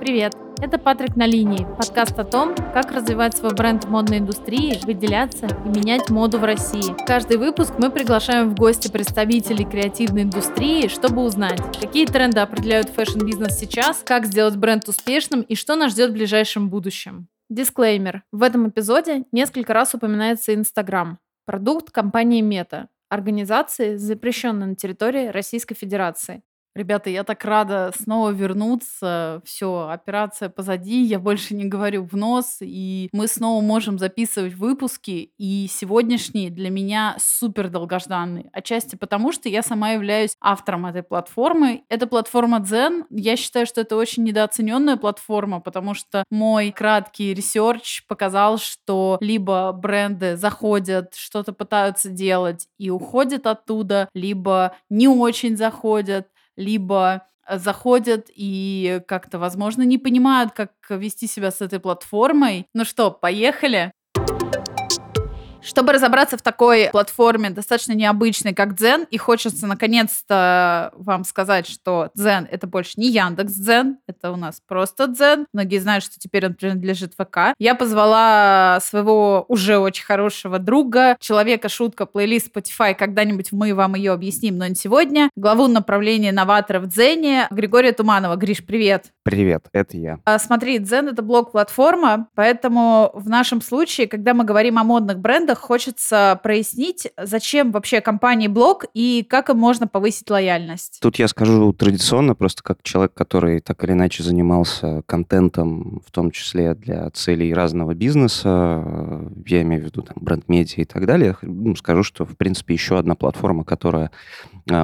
Привет! Это Патрик на линии, подкаст о том, как развивать свой бренд в модной индустрии, выделяться и менять моду в России. В каждый выпуск мы приглашаем в гости представителей креативной индустрии, чтобы узнать, какие тренды определяют fashion-бизнес сейчас, как сделать бренд успешным и что нас ждет в ближайшем будущем. Дисклеймер. В этом эпизоде несколько раз упоминается Инстаграм, продукт компании Мета, организации, запрещенной на территории Российской Федерации. Ребята, я так рада снова вернуться. Все, операция позади, я больше не говорю в нос, и мы снова можем записывать выпуски. И сегодняшний для меня супер долгожданный. Отчасти потому, что я сама являюсь автором этой платформы. Это платформа Дзен. Я считаю, что это очень недооцененная платформа, потому что мой краткий research показал, что либо бренды заходят, что-то пытаются делать и уходят оттуда, либо не очень заходят либо э, заходят и как-то, возможно, не понимают, как вести себя с этой платформой. Ну что, поехали? Чтобы разобраться в такой платформе, достаточно необычной, как Дзен, и хочется наконец-то вам сказать, что Дзен — это больше не Яндекс Дзен, это у нас просто Дзен. Многие знают, что теперь он принадлежит ВК. Я позвала своего уже очень хорошего друга, человека-шутка, плейлист Spotify, когда-нибудь мы вам ее объясним, но не сегодня, главу направления новатора в Дзене, Григория Туманова. Гриш, привет! Привет, это я. А, смотри, Дзен — это блог-платформа, поэтому в нашем случае, когда мы говорим о модных брендах, хочется прояснить, зачем вообще компании блог и как им можно повысить лояльность. Тут я скажу традиционно, просто как человек, который так или иначе занимался контентом, в том числе для целей разного бизнеса, я имею в виду там бренд-медиа и так далее, ну, скажу, что, в принципе, еще одна платформа, которая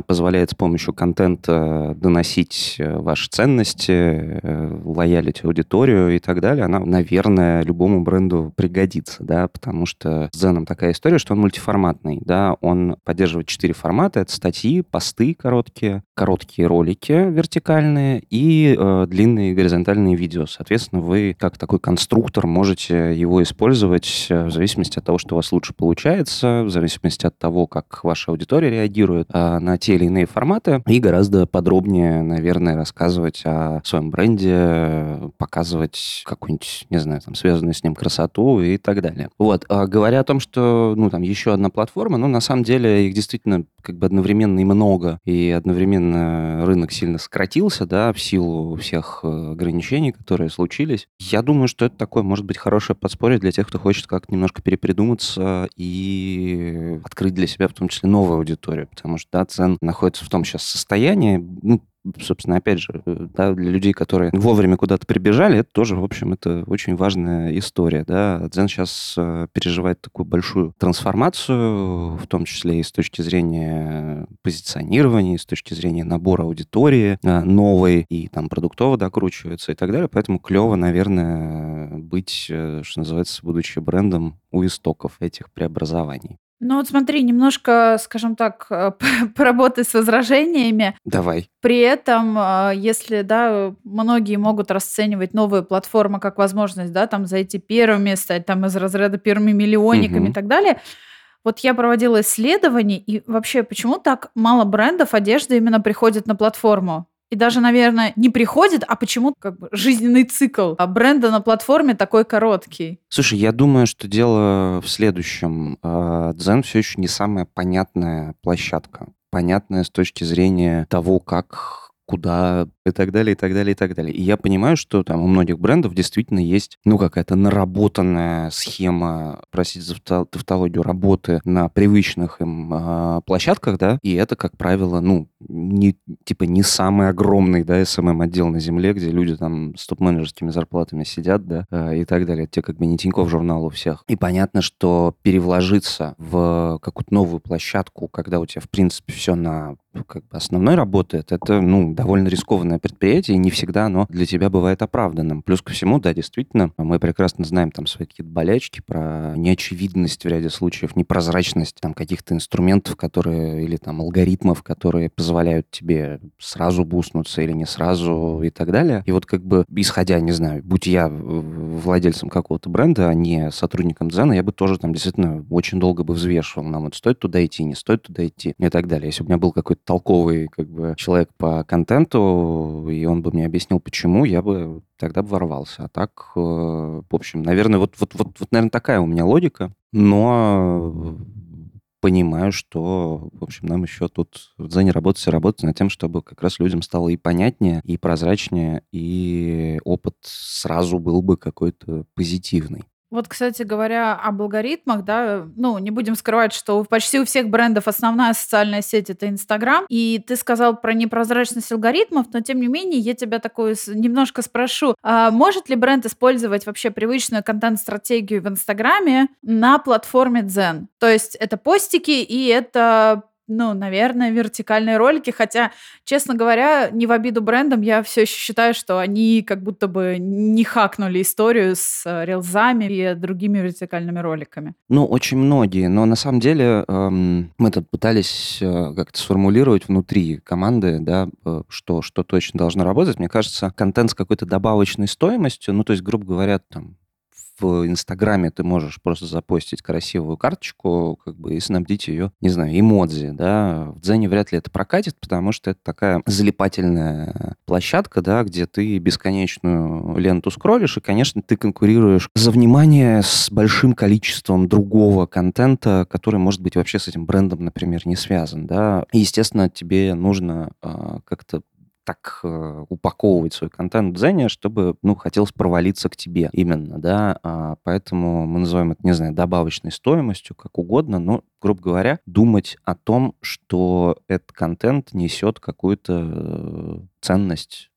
позволяет с помощью контента доносить э, ваши ценности, э, лоялить аудиторию и так далее, она, наверное, любому бренду пригодится, да, потому что с Zen такая история, что он мультиформатный, да, он поддерживает четыре формата, это статьи, посты короткие, короткие ролики вертикальные и э, длинные горизонтальные видео. Соответственно, вы как такой конструктор можете его использовать э, в зависимости от того, что у вас лучше получается, в зависимости от того, как ваша аудитория реагирует э, на те или иные форматы, и гораздо подробнее, наверное, рассказывать о своем бренде, показывать какую-нибудь, не знаю, там, связанную с ним красоту и так далее. Вот. А говоря о том, что ну, там, еще одна платформа, но на самом деле их действительно как бы одновременно и много, и одновременно рынок сильно сократился, да, в силу всех э, ограничений, которые случились. Я думаю, что это такое, может быть, хорошее подспорье для тех, кто хочет как-то немножко перепридуматься и открыть для себя в том числе новую аудиторию, потому что, да, цен находится в том сейчас состоянии, ну, собственно, опять же, э, да, для людей, которые вовремя куда-то прибежали, это тоже, в общем, это очень важная история, да. Дзен сейчас э, переживает такую большую трансформацию, в том числе и с точки зрения позиционирования, и с точки зрения набора аудитории э, новой, и там продуктово докручивается и так далее, поэтому клево, наверное, быть, что называется, будучи брендом у истоков этих преобразований. Ну вот смотри, немножко, скажем так, э, поработай с возражениями. Давай. При этом, э, если, да, многие могут расценивать новые платформы как возможность, да, там зайти первыми, стать там из разряда первыми миллионниками угу. и так далее, вот я проводила исследования, и вообще, почему так мало брендов одежды именно приходит на платформу? И даже, наверное, не приходит, а почему как бы жизненный цикл а бренда на платформе такой короткий? Слушай, я думаю, что дело в следующем. Дзен все еще не самая понятная площадка. Понятная с точки зрения того, как куда и так далее, и так далее, и так далее. И я понимаю, что там у многих брендов действительно есть, ну, какая-то наработанная схема, простите за тавтологию, работы на привычных им э, площадках, да, и это, как правило, ну, не, типа не самый огромный, да, SMM-отдел на земле, где люди там с топ-менеджерскими зарплатами сидят, да, э, и так далее. Те как бы не Тинькофф журнал у всех. И понятно, что перевложиться в какую-то новую площадку, когда у тебя, в принципе, все на как бы основной работает, это, ну, довольно рискованное предприятие, и не всегда оно для тебя бывает оправданным. Плюс ко всему, да, действительно, мы прекрасно знаем там свои какие-то болячки про неочевидность в ряде случаев, непрозрачность там каких-то инструментов, которые, или там алгоритмов, которые позволяют тебе сразу буснуться или не сразу и так далее. И вот как бы, исходя, не знаю, будь я владельцем какого-то бренда, а не сотрудником Дзена, я бы тоже там действительно очень долго бы взвешивал, нам вот стоит туда идти, не стоит туда идти и так далее. Если бы у меня был какой-то толковый как бы человек по контенту, работу, и он бы мне объяснил, почему, я бы тогда бы ворвался. А так, э, в общем, наверное, вот, вот, вот, вот, наверное, такая у меня логика. Но понимаю, что, в общем, нам еще тут в Дзене работать и работать над тем, чтобы как раз людям стало и понятнее, и прозрачнее, и опыт сразу был бы какой-то позитивный. Вот, кстати говоря, об алгоритмах, да, ну, не будем скрывать, что почти у всех брендов основная социальная сеть — это Инстаграм. И ты сказал про непрозрачность алгоритмов, но, тем не менее, я тебя такое немножко спрошу. А может ли бренд использовать вообще привычную контент-стратегию в Инстаграме на платформе Zen? То есть это постики и это ну, наверное, вертикальные ролики, хотя, честно говоря, не в обиду брендам, я все еще считаю, что они как будто бы не хакнули историю с э, рилзами и другими вертикальными роликами. Ну, очень многие, но на самом деле эм, мы тут пытались э, как-то сформулировать внутри команды, да, э, что, что точно должно работать. Мне кажется, контент с какой-то добавочной стоимостью, ну, то есть, грубо говоря, там, в Инстаграме ты можешь просто запостить красивую карточку, как бы, и снабдить ее, не знаю, эмодзи, да. В Дзене вряд ли это прокатит, потому что это такая залипательная площадка, да, где ты бесконечную ленту скроллишь, и, конечно, ты конкурируешь за внимание с большим количеством другого контента, который, может быть, вообще с этим брендом, например, не связан, да. И, естественно, тебе нужно э, как-то так э, упаковывать свой контент. В Дзене, чтобы, ну, хотелось провалиться к тебе именно, да, а, поэтому мы называем это, не знаю, добавочной стоимостью, как угодно, но, грубо говоря, думать о том, что этот контент несет какую-то э, ценность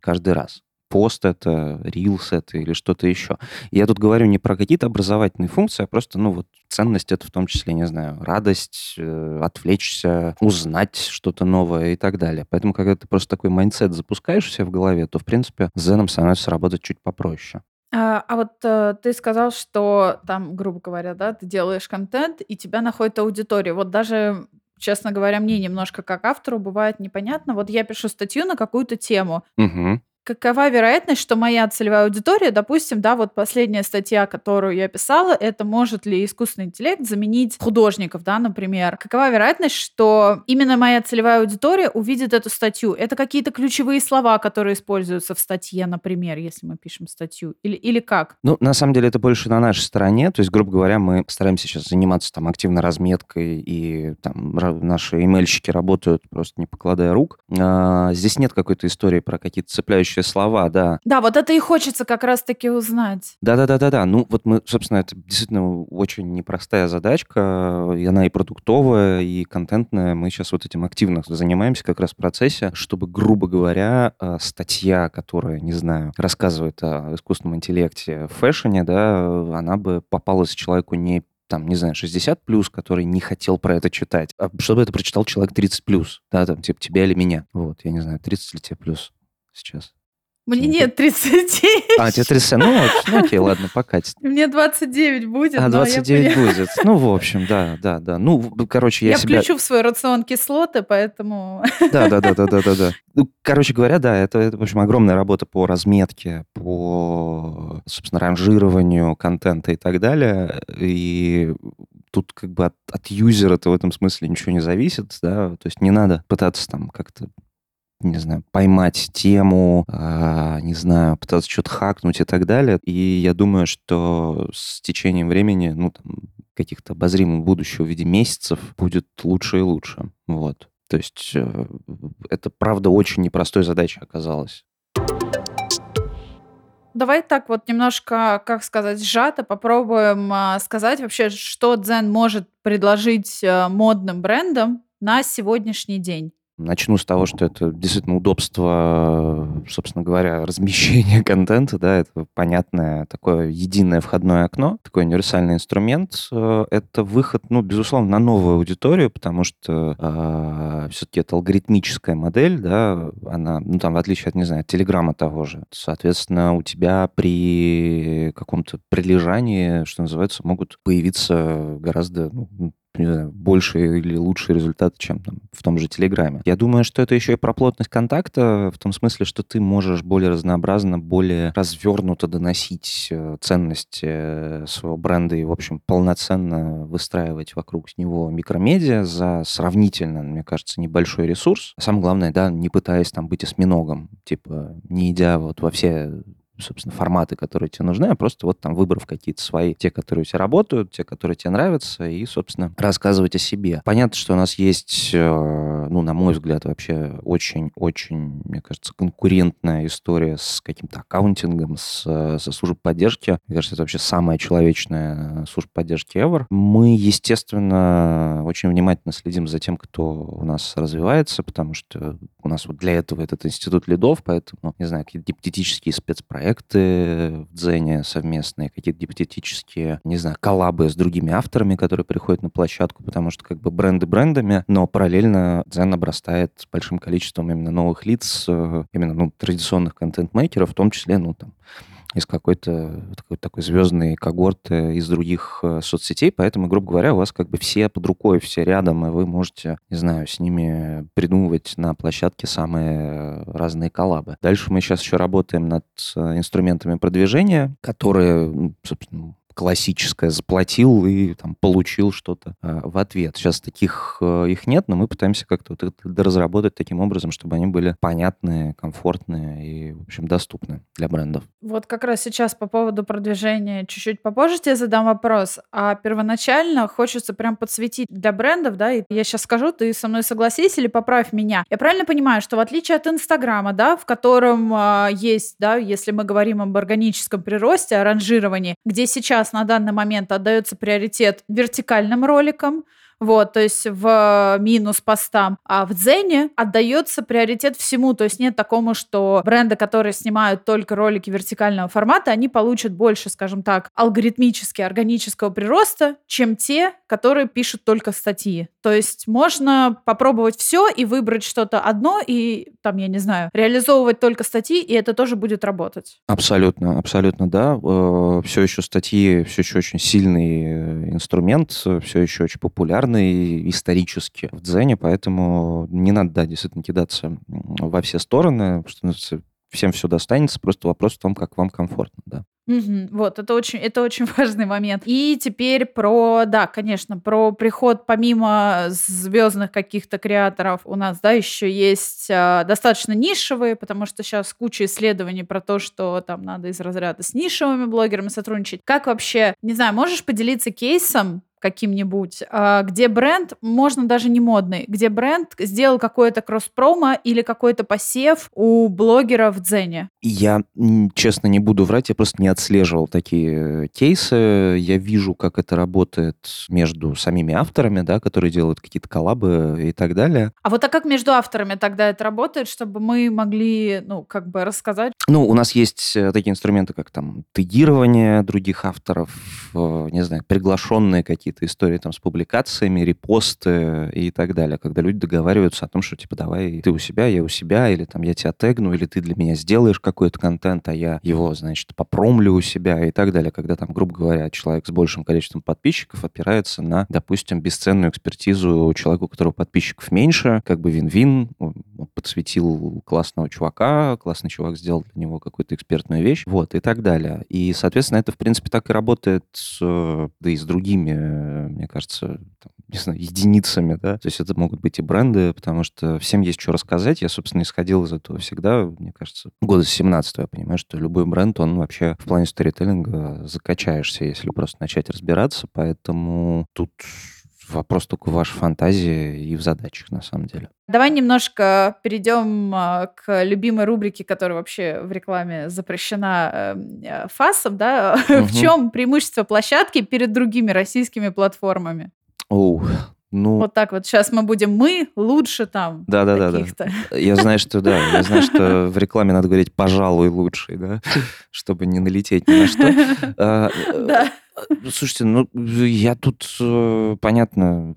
каждый раз пост это, рилс это или что-то еще. Я тут говорю не про какие-то образовательные функции, а просто, ну, вот ценность это в том числе, не знаю, радость, э, отвлечься, узнать что-то новое и так далее. Поэтому, когда ты просто такой mindset запускаешь у себя в голове, то, в принципе, с Дзеном становится работать чуть попроще. А, а вот э, ты сказал, что там, грубо говоря, да, ты делаешь контент, и тебя находит аудитория. Вот даже честно говоря, мне немножко как автору бывает непонятно. Вот я пишу статью на какую-то тему. Угу какова вероятность, что моя целевая аудитория, допустим, да, вот последняя статья, которую я писала, это может ли искусственный интеллект заменить художников, да, например. Какова вероятность, что именно моя целевая аудитория увидит эту статью? Это какие-то ключевые слова, которые используются в статье, например, если мы пишем статью, или, или как? Ну, на самом деле, это больше на нашей стороне, то есть, грубо говоря, мы стараемся сейчас заниматься там активно разметкой, и там наши имейльщики работают просто не покладая рук. А, здесь нет какой-то истории про какие-то цепляющие соответствующие слова, да. Да, вот это и хочется как раз-таки узнать. Да-да-да-да-да. Ну, вот мы, собственно, это действительно очень непростая задачка, и она и продуктовая, и контентная. Мы сейчас вот этим активно занимаемся как раз в процессе, чтобы, грубо говоря, э, статья, которая, не знаю, рассказывает о искусственном интеллекте в фэшне, да, она бы попалась человеку не там, не знаю, 60 плюс, который не хотел про это читать, а чтобы это прочитал человек 30 плюс, да, там, типа, тебя или меня. Вот, я не знаю, 30 ли тебе плюс сейчас. Мне нет 30. А, тебе 30. Ну, ну окей, ладно, покатит. Мне 29 будет. А, 29 будет. Ну, в общем, да, да, да. Ну, короче, я, я себя... включу в свой рацион кислоты, поэтому... Да, да, да, да, да, да, да. Ну, короче говоря, да, это, это, в общем, огромная работа по разметке, по, собственно, ранжированию контента и так далее. И тут как бы от, от юзера-то в этом смысле ничего не зависит, да, то есть не надо пытаться там как-то не знаю, поймать тему, э, не знаю, пытаться что-то хакнуть и так далее. И я думаю, что с течением времени, ну, там, каких-то обозримых будущего в виде месяцев будет лучше и лучше. Вот. То есть э, это, правда, очень непростой задачей оказалось. Давай так вот немножко, как сказать, сжато попробуем э, сказать вообще, что Дзен может предложить э, модным брендам на сегодняшний день. Начну с того, что это действительно удобство, собственно говоря, размещения контента, да, это понятное такое единое входное окно, такой универсальный инструмент. Э, это выход, ну, безусловно, на новую аудиторию, потому что э, все-таки это алгоритмическая модель, да, она, ну, там, в отличие от, не знаю, телеграмма того же. Соответственно, у тебя при каком-то прилежании, что называется, могут появиться гораздо ну, не знаю, больше или лучшие результаты, чем там, в том же Телеграме. Я думаю, что это еще и про плотность контакта, в том смысле, что ты можешь более разнообразно, более развернуто доносить э, ценности э, своего бренда и, в общем, полноценно выстраивать вокруг него микромедиа за сравнительно, мне кажется, небольшой ресурс. А самое главное, да, не пытаясь там быть осьминогом, типа не идя вот во все собственно, форматы, которые тебе нужны, а просто вот там выбрав какие-то свои, те, которые у тебя работают, те, которые тебе нравятся, и, собственно, рассказывать о себе. Понятно, что у нас есть, э, ну, на мой взгляд, вообще очень-очень, мне кажется, конкурентная история с каким-то аккаунтингом, с, со службой поддержки. Мне кажется, это вообще самая человечная служба поддержки ever. Мы, естественно, очень внимательно следим за тем, кто у нас развивается, потому что у нас вот для этого этот институт лидов, поэтому, не знаю, какие-то гипотетические спецпроекты, проекты в Дзене совместные, какие-то гипотетические, не знаю, коллабы с другими авторами, которые приходят на площадку, потому что как бы бренды брендами, но параллельно Дзен обрастает большим количеством именно новых лиц, э, именно ну, традиционных контент-мейкеров, в том числе, ну, там, из какой-то такой, такой звездной когорты из других э, соцсетей, поэтому, грубо говоря, у вас как бы все под рукой, все рядом, и вы можете, не знаю, с ними придумывать на площадке самые разные коллабы. Дальше мы сейчас еще работаем над э, инструментами продвижения, которые, собственно, классическое, заплатил и там, получил что-то э, в ответ. Сейчас таких э, их нет, но мы пытаемся как-то вот разработать таким образом, чтобы они были понятные, комфортные и, в общем, доступны для брендов. Вот как раз сейчас по поводу продвижения чуть-чуть попозже тебе задам вопрос. А первоначально хочется прям подсветить для брендов, да, и я сейчас скажу, ты со мной согласись или поправь меня. Я правильно понимаю, что в отличие от Инстаграма, да, в котором э, есть, да, если мы говорим об органическом приросте, о ранжировании, где сейчас на данный момент отдается приоритет вертикальным роликам, вот, то есть в минус постам. А в Дзене отдается приоритет всему, то есть нет такому, что бренды, которые снимают только ролики вертикального формата, они получат больше, скажем так, алгоритмически органического прироста, чем те, которые пишут только статьи. То есть можно попробовать все и выбрать что-то одно и, там, я не знаю, реализовывать только статьи, и это тоже будет работать. Абсолютно, абсолютно, да. Э, все еще статьи, все еще очень сильный э, инструмент, все еще очень популярный исторически в дзене, поэтому не надо, да, действительно кидаться во все стороны, что всем все достанется, просто вопрос в том, как вам комфортно, да. Угу, вот, это очень, это очень важный момент. И теперь про, да, конечно, про приход помимо звездных каких-то креаторов у нас, да, еще есть э, достаточно нишевые, потому что сейчас куча исследований про то, что там надо из разряда с нишевыми блогерами сотрудничать. Как вообще, не знаю, можешь поделиться кейсом, каким-нибудь, а, где бренд, можно даже не модный, где бренд сделал какое-то кросс-промо или какой-то посев у блогера в Дзене? Я, честно, не буду врать, я просто не отслеживал такие э, кейсы. Я вижу, как это работает между самими авторами, да, которые делают какие-то коллабы и так далее. А вот а как между авторами тогда это работает, чтобы мы могли, ну, как бы рассказать? Ну, у нас есть э, такие инструменты, как там тегирование других авторов, э, не знаю, приглашенные какие какие-то истории там с публикациями, репосты и так далее, когда люди договариваются о том, что типа давай ты у себя, я у себя, или там я тебя тегну, или ты для меня сделаешь какой-то контент, а я его, значит, попромлю у себя и так далее, когда там, грубо говоря, человек с большим количеством подписчиков опирается на, допустим, бесценную экспертизу человеку, у которого подписчиков меньше, как бы вин-вин, подсветил классного чувака, классный чувак сделал для него какую-то экспертную вещь, вот, и так далее. И, соответственно, это, в принципе, так и работает, да и с другими мне кажется, там, не знаю, единицами, да. То есть это могут быть и бренды, потому что всем есть что рассказать. Я, собственно, исходил из этого всегда, мне кажется, года с 17 я понимаю, что любой бренд, он вообще в плане сторителлинга закачаешься, если просто начать разбираться, поэтому тут вопрос только в вашей фантазии и в задачах, на самом деле. Давай немножко перейдем а, к любимой рубрике, которая вообще в рекламе запрещена эм, э, ФАСом, да? Угу. в чем преимущество площадки перед другими российскими платформами? Оу, ну, вот так вот сейчас мы будем мы лучше там. Да, да, да, да. Я знаю, что да, я знаю, что в рекламе надо говорить пожалуй лучший, да, чтобы не налететь ни на что. А, да. Слушайте, ну, я тут, э, понятно,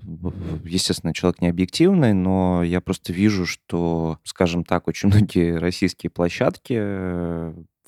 естественно, человек не объективный, но я просто вижу, что, скажем так, очень многие российские площадки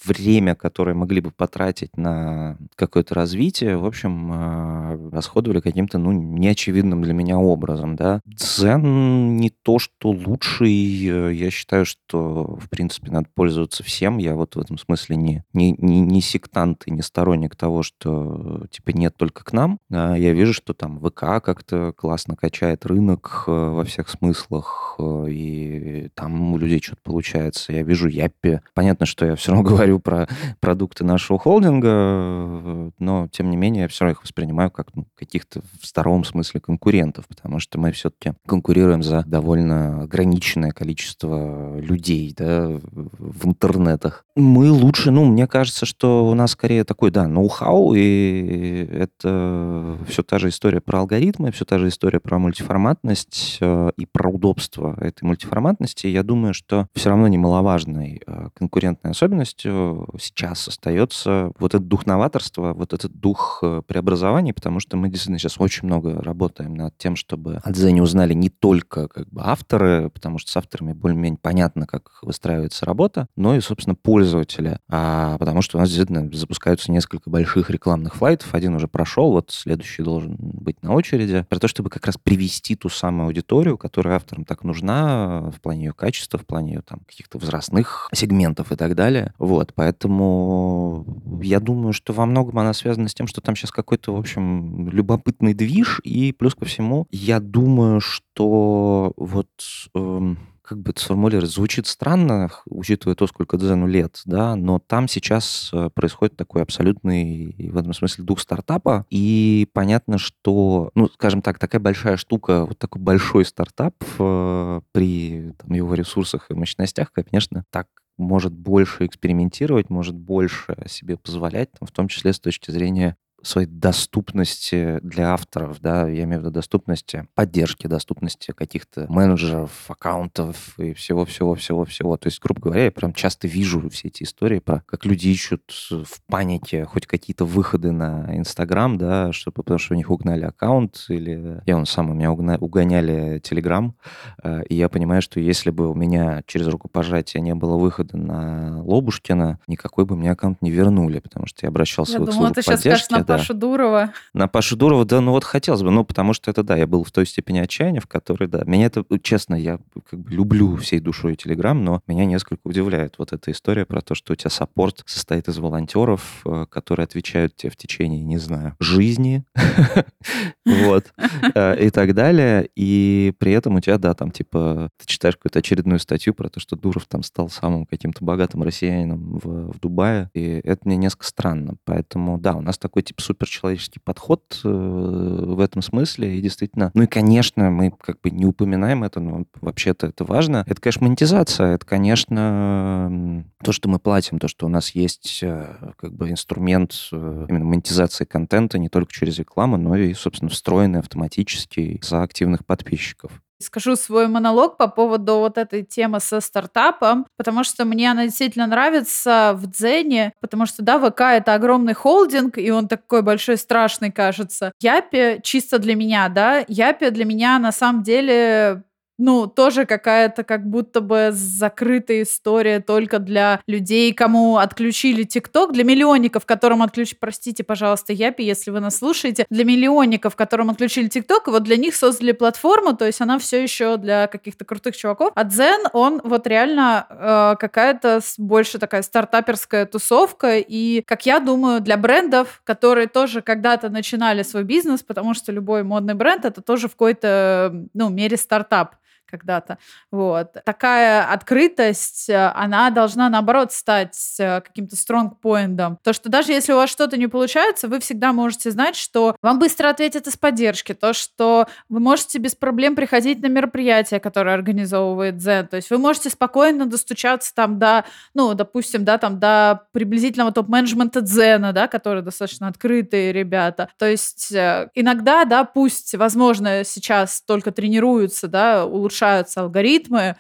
время, которое могли бы потратить на какое-то развитие, в общем, э, расходовали каким-то, ну, неочевидным для меня образом, да. Дзен не то, что лучший, э, я считаю, что, в принципе, надо пользоваться всем, я вот в этом смысле не, не, не, не сектант и не сторонник того, что, типа, нет только к нам, я вижу, что там ВК как-то классно качает рынок э, во всех смыслах, и там у людей что-то получается. Я вижу Яппи. Понятно, что я все равно говорю говорю про продукты нашего холдинга, но, тем не менее, я все равно их воспринимаю как ну, каких-то в здоровом смысле конкурентов, потому что мы все-таки конкурируем за довольно ограниченное количество людей да, в интернетах. Мы лучше, ну, мне кажется, что у нас скорее такой, да, ноу-хау, и это все та же история про алгоритмы, все та же история про мультиформатность э, и про удобство этой мультиформатности. Я думаю, что все равно немаловажной э, конкурентной особенностью сейчас остается вот этот дух новаторства, вот этот дух э, преобразований, потому что мы действительно сейчас очень много работаем над тем, чтобы о Дзене узнали не только как бы авторы, потому что с авторами более-менее понятно, как выстраивается работа, но и, собственно, пользователи. А потому что у нас действительно запускаются несколько больших рекламных флайтов. Один уже прошел, вот следующий должен быть на очереди. Про то, чтобы как раз привести ту самую аудиторию, которая авторам так нужна в плане ее качества, в плане ее там каких-то возрастных сегментов и так далее. Вот. Вот, поэтому я думаю, что во многом она связана с тем, что там сейчас какой-то, в общем, любопытный движ, и плюс ко всему, я думаю, что вот... Эм, как бы это сформулировать, звучит странно, учитывая то, сколько Дзену лет, да, но там сейчас э, происходит такой абсолютный, в этом смысле, дух стартапа, и понятно, что, ну, скажем так, такая большая штука, вот такой большой стартап э, при там, его ресурсах и мощностях, конечно, так может больше экспериментировать, может больше себе позволять, в том числе с точки зрения своей доступности для авторов, да, я имею в виду доступности поддержки, доступности каких-то менеджеров, аккаунтов и всего-всего-всего-всего. То есть, грубо говоря, я прям часто вижу все эти истории про как люди ищут в панике хоть какие-то выходы на Инстаграм, да, чтобы, потому что у них угнали аккаунт, или я он сам, у меня угна, угоняли Телеграм, э, и я понимаю, что если бы у меня через рукопожатие не было выхода на Лобушкина, никакой бы мне аккаунт не вернули, потому что я обращался я в их думала, службу поддержки. скажешь на Пашу Дурова. На Пашу Дурова, да, ну вот хотелось бы, ну потому что это, да, я был в той степени отчаяния, в которой, да, меня это, честно, я как бы люблю всей душой Телеграм, но меня несколько удивляет вот эта история про то, что у тебя саппорт состоит из волонтеров, э, которые отвечают тебе в течение, не знаю, жизни, вот, э, и так далее, и при этом у тебя, да, там, типа, ты читаешь какую-то очередную статью про то, что Дуров там стал самым каким-то богатым россиянином в, в Дубае, и это мне несколько странно, поэтому, да, у нас такой типа суперчеловеческий подход э, в этом смысле. И действительно, ну и, конечно, мы как бы не упоминаем это, но вообще-то это важно. Это, конечно, монетизация. Это, конечно, то, что мы платим, то, что у нас есть э, как бы инструмент э, именно монетизации контента не только через рекламу, но и, собственно, встроенный автоматически за активных подписчиков. Скажу свой монолог по поводу вот этой темы со стартапом, потому что мне она действительно нравится в Дзене, потому что, да, ВК — это огромный холдинг, и он такой большой, страшный, кажется. Япи чисто для меня, да, Япи для меня на самом деле ну, тоже какая-то как будто бы закрытая история только для людей, кому отключили ТикТок, для миллионников, которым отключили, простите, пожалуйста, Япи, если вы нас слушаете, для миллионников, которым отключили ТикТок, и вот для них создали платформу, то есть она все еще для каких-то крутых чуваков. А Дзен, он вот реально э, какая-то больше такая стартаперская тусовка, и, как я думаю, для брендов, которые тоже когда-то начинали свой бизнес, потому что любой модный бренд — это тоже в какой-то, ну, мере стартап когда-то. Вот. Такая открытость, э, она должна, наоборот, стать э, каким-то стронгпоинтом. То, что даже если у вас что-то не получается, вы всегда можете знать, что вам быстро ответят из поддержки. То, что вы можете без проблем приходить на мероприятия, которые организовывает Zen. То есть вы можете спокойно достучаться там до, ну, допустим, да, там до приблизительного топ-менеджмента Дзена, да, которые достаточно открытые ребята. То есть э, иногда, да, пусть, возможно, сейчас только тренируются, да, улучшают улучшаются алгоритмы,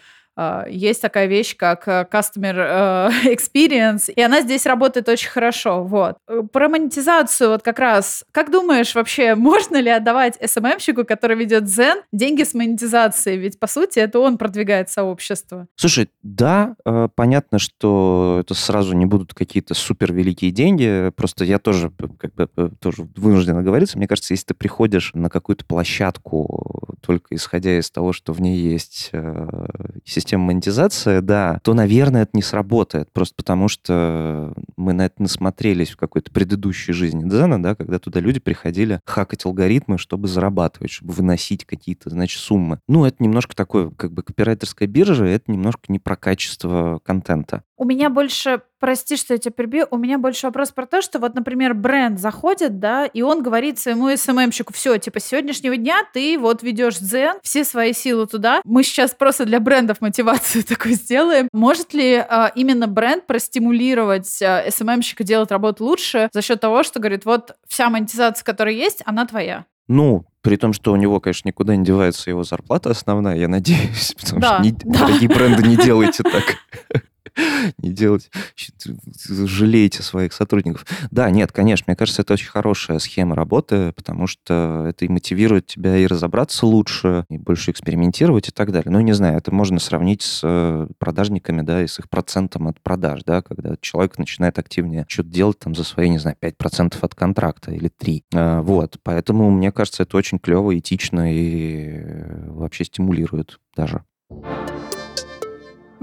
есть такая вещь, как э, customer э, experience, и она здесь работает очень хорошо. Вот. Про монетизацию вот как раз. Как думаешь, вообще можно ли отдавать SMM-щику, который ведет Zen, деньги с монетизацией? Ведь, по сути, это он продвигает сообщество. Слушай, да, э, понятно, что это сразу не будут какие-то супер великие деньги. Просто я тоже как бы тоже вынужден оговориться. Мне кажется, если ты приходишь на какую-то площадку только исходя из того, что в ней есть э, система монетизации, да, то, наверное, это не сработает. Просто потому что мы на это насмотрелись в какой-то предыдущей жизни Дзена, да, когда туда люди приходили хакать алгоритмы, чтобы зарабатывать, чтобы выносить какие-то, значит, суммы. Ну, это немножко такое, как бы, копирайтерская биржа, это немножко не про качество контента. У меня больше, прости, что я тебя перебью, у меня больше вопрос про то, что вот, например, бренд заходит, да, и он говорит своему СММщику, все, типа, с сегодняшнего дня ты вот ведешь Дзен, все свои силы туда. Мы сейчас просто для брендов мотивацию такую сделаем. Может ли а, именно бренд простимулировать а, СММщика делать работу лучше за счет того, что говорит, вот вся монетизация, которая есть, она твоя? Ну, при том, что у него, конечно, никуда не девается его зарплата основная, я надеюсь, потому да, что не, да. дорогие бренды не делайте так. не делать, жалеете своих сотрудников. Да, нет, конечно, мне кажется, это очень хорошая схема работы, потому что это и мотивирует тебя и разобраться лучше, и больше экспериментировать и так далее. Ну, не знаю, это можно сравнить с э, продажниками, да, и с их процентом от продаж, да, когда человек начинает активнее что-то делать там за свои, не знаю, 5% от контракта или 3. А, вот, поэтому мне кажется, это очень клево, этично и э, вообще стимулирует даже.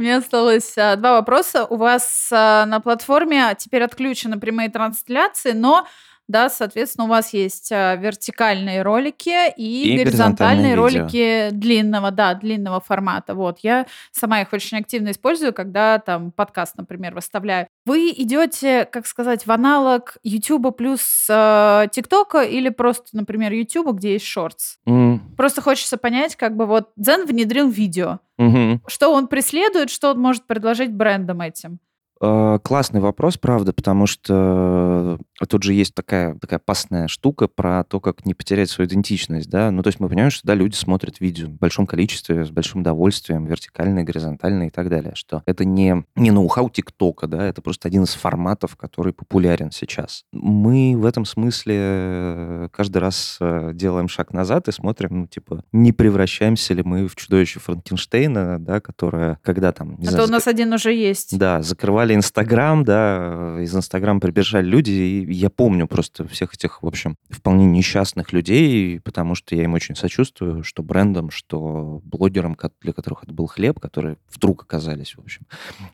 У меня осталось а, два вопроса. У вас а, на платформе теперь отключены прямые трансляции, но да, соответственно, у вас есть а, вертикальные ролики и, и горизонтальные ролики видео. длинного, да, длинного формата. Вот, я сама их очень активно использую, когда там подкаст, например, выставляю. Вы идете, как сказать, в аналог YouTube плюс э, ТикТока или просто, например, YouTube, где есть шортс? Mm. Просто хочется понять, как бы вот Дзен внедрил видео. Mm-hmm. Что он преследует, что он может предложить брендам этим? Э, классный вопрос, правда, потому что тут же есть такая, такая опасная штука про то, как не потерять свою идентичность, да. Ну, то есть мы понимаем, что, да, люди смотрят видео в большом количестве, с большим удовольствием, вертикальные, горизонтальные и так далее, что это не, не ноу-хау ТикТока, да, это просто один из форматов, который популярен сейчас. Мы в этом смысле каждый раз э, делаем шаг назад и смотрим, ну, типа, не превращаемся ли мы в чудовище Франкенштейна, да, которое, когда там... Не а знаю, то у нас один уже есть. Да, закрывали создали Инстаграм, да, из Инстаграма прибежали люди, и я помню просто всех этих, в общем, вполне несчастных людей, потому что я им очень сочувствую, что брендам, что блогерам, для которых это был хлеб, которые вдруг оказались, в общем,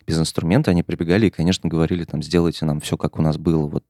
без инструмента, они прибегали и, конечно, говорили там, сделайте нам все, как у нас было вот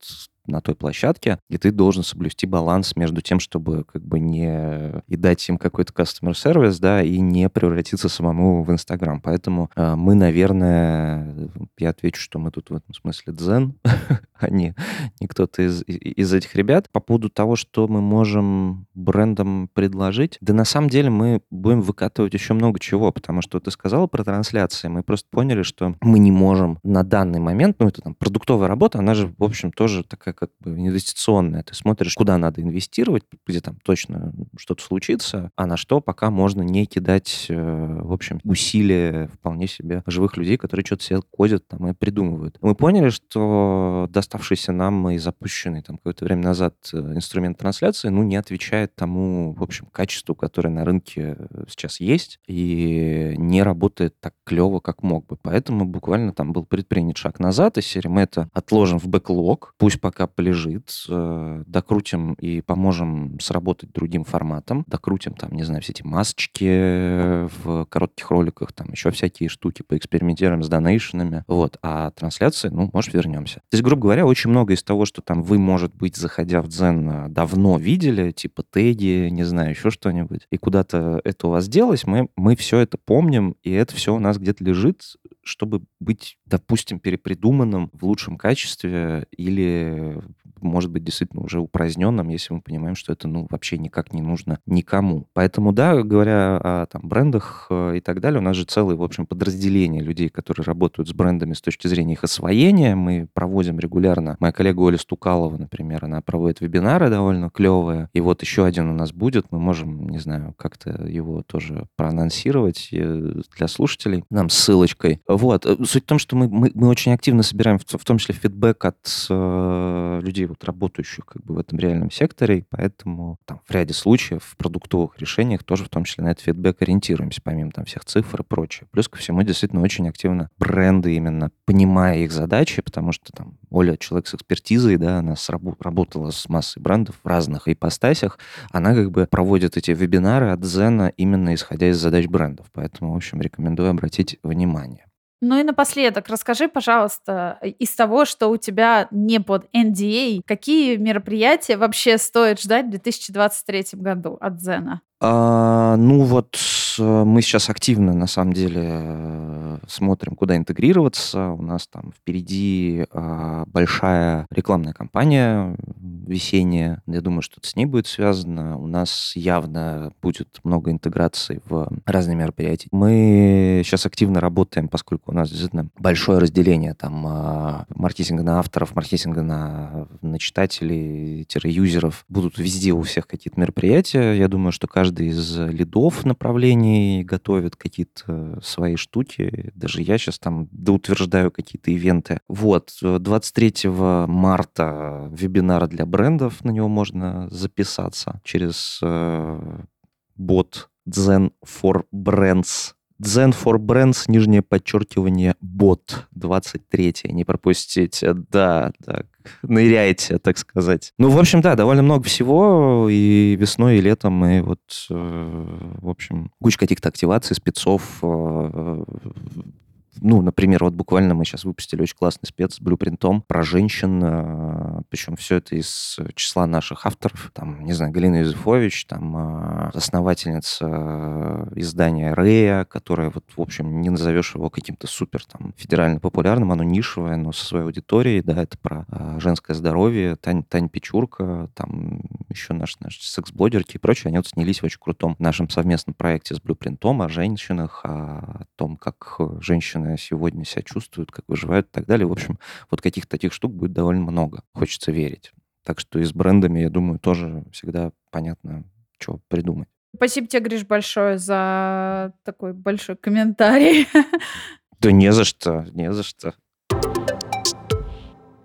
на той площадке, и ты должен соблюсти баланс между тем, чтобы как бы не и дать им какой-то customer сервис, да, и не превратиться самому в Инстаграм. Поэтому э, мы, наверное, я отвечу, что мы тут в этом смысле дзен, а не, не кто-то из, из этих ребят. По поводу того, что мы можем брендам предложить, да на самом деле мы будем выкатывать еще много чего, потому что ты сказал про трансляции, мы просто поняли, что мы не можем на данный момент, ну это там продуктовая работа, она же, в общем, тоже такая как бы инвестиционная. Ты смотришь, куда надо инвестировать, где там точно что-то случится, а на что пока можно не кидать, э, в общем, усилия вполне себе живых людей, которые что-то себе кодят там и придумывают. Мы поняли, что доставшийся нам и запущенный там какое-то время назад э, инструмент трансляции, ну, не отвечает тому, в общем, качеству, которое на рынке сейчас есть, и не работает так клево, как мог бы. Поэтому буквально там был предпринят шаг назад, и серии мы это отложим в бэклог, пусть пока полежит, э, докрутим и поможем сработать другим форматом, докрутим там, не знаю, все эти масочки в коротких роликах, там еще всякие штуки, поэкспериментируем с донейшенами, вот, а трансляции, ну, может, вернемся. То есть, грубо говоря, очень много из того, что там вы, может быть, заходя в Дзен, э, давно видели, типа теги, не знаю, еще что-нибудь, и куда-то это у вас делось, мы, мы все это помним, и это все у нас где-то лежит, чтобы быть, допустим, перепридуманным в лучшем качестве или может быть действительно уже упраздненным, если мы понимаем, что это ну, вообще никак не нужно никому. Поэтому, да, говоря о там, брендах э, и так далее, у нас же целое, в общем, подразделение людей, которые работают с брендами с точки зрения их освоения. Мы проводим регулярно. Моя коллега Оля Стукалова, например, она проводит вебинары довольно клевые. И вот еще один у нас будет. Мы можем, не знаю, как-то его тоже проанонсировать э, для слушателей. Нам ссылочкой. Вот. Э, суть в том, что мы, мы, мы очень активно собираем, в, в том числе, фидбэк от э, людей, вот, работающих как бы в этом реальном секторе, поэтому там, в ряде случаев в продуктовых решениях тоже в том числе на этот фидбэк ориентируемся, помимо там всех цифр и прочее. Плюс ко всему действительно очень активно бренды именно понимая их задачи, потому что там Оля человек с экспертизой, да, она срабу- работала с массой брендов в разных ипостасях, она как бы проводит эти вебинары от Зена именно исходя из задач брендов. Поэтому, в общем, рекомендую обратить внимание. Ну и напоследок, расскажи, пожалуйста, из того, что у тебя не под NDA, какие мероприятия вообще стоит ждать в 2023 году от Зена? А, ну вот Э, мы сейчас активно, на самом деле, э, смотрим, куда интегрироваться. У нас там впереди а, большая рекламная кампания весенняя. Я думаю, что с ней будет связано. У нас явно будет много интеграций в разные мероприятия. Мы сейчас активно работаем, поскольку у нас действительно большое разделение там маркетинга на авторов, маркетинга на, на читателей-юзеров. Будут везде у всех какие-то мероприятия. Я думаю, что каждый из лидов направлений компании готовят какие-то свои штуки. Даже я сейчас там доутверждаю какие-то ивенты. Вот, 23 марта вебинар для брендов, на него можно записаться через э, бот Zen for Brands Zen for Brands, нижнее подчеркивание, бот 23 не пропустите. Да, так, ныряйте, так сказать. Ну, в общем, да, довольно много всего, и весной, и летом мы вот, э, в общем, куча каких-то активаций, спецов, э, ну, например, вот буквально мы сейчас выпустили очень классный спец с блюпринтом про женщин, э, причем все это из числа наших авторов. Там, не знаю, Галина Юзефович, там э, основательница э, издания Рея, которая вот, в общем, не назовешь его каким-то супер там федерально популярным, оно нишевое, но со своей аудиторией, да, это про женское здоровье. Тань, Тань Печурка, там еще наш, наш секс-блогерки и прочее, они вот снялись в очень крутом нашем совместном проекте с блюпринтом о женщинах, о том, как женщины сегодня себя чувствуют, как выживают и так далее. В общем, вот каких-то таких штук будет довольно много. Хочется верить. Так что и с брендами, я думаю, тоже всегда понятно, что придумать. Спасибо тебе, Гриш, большое за такой большой комментарий. Да не за что, не за что.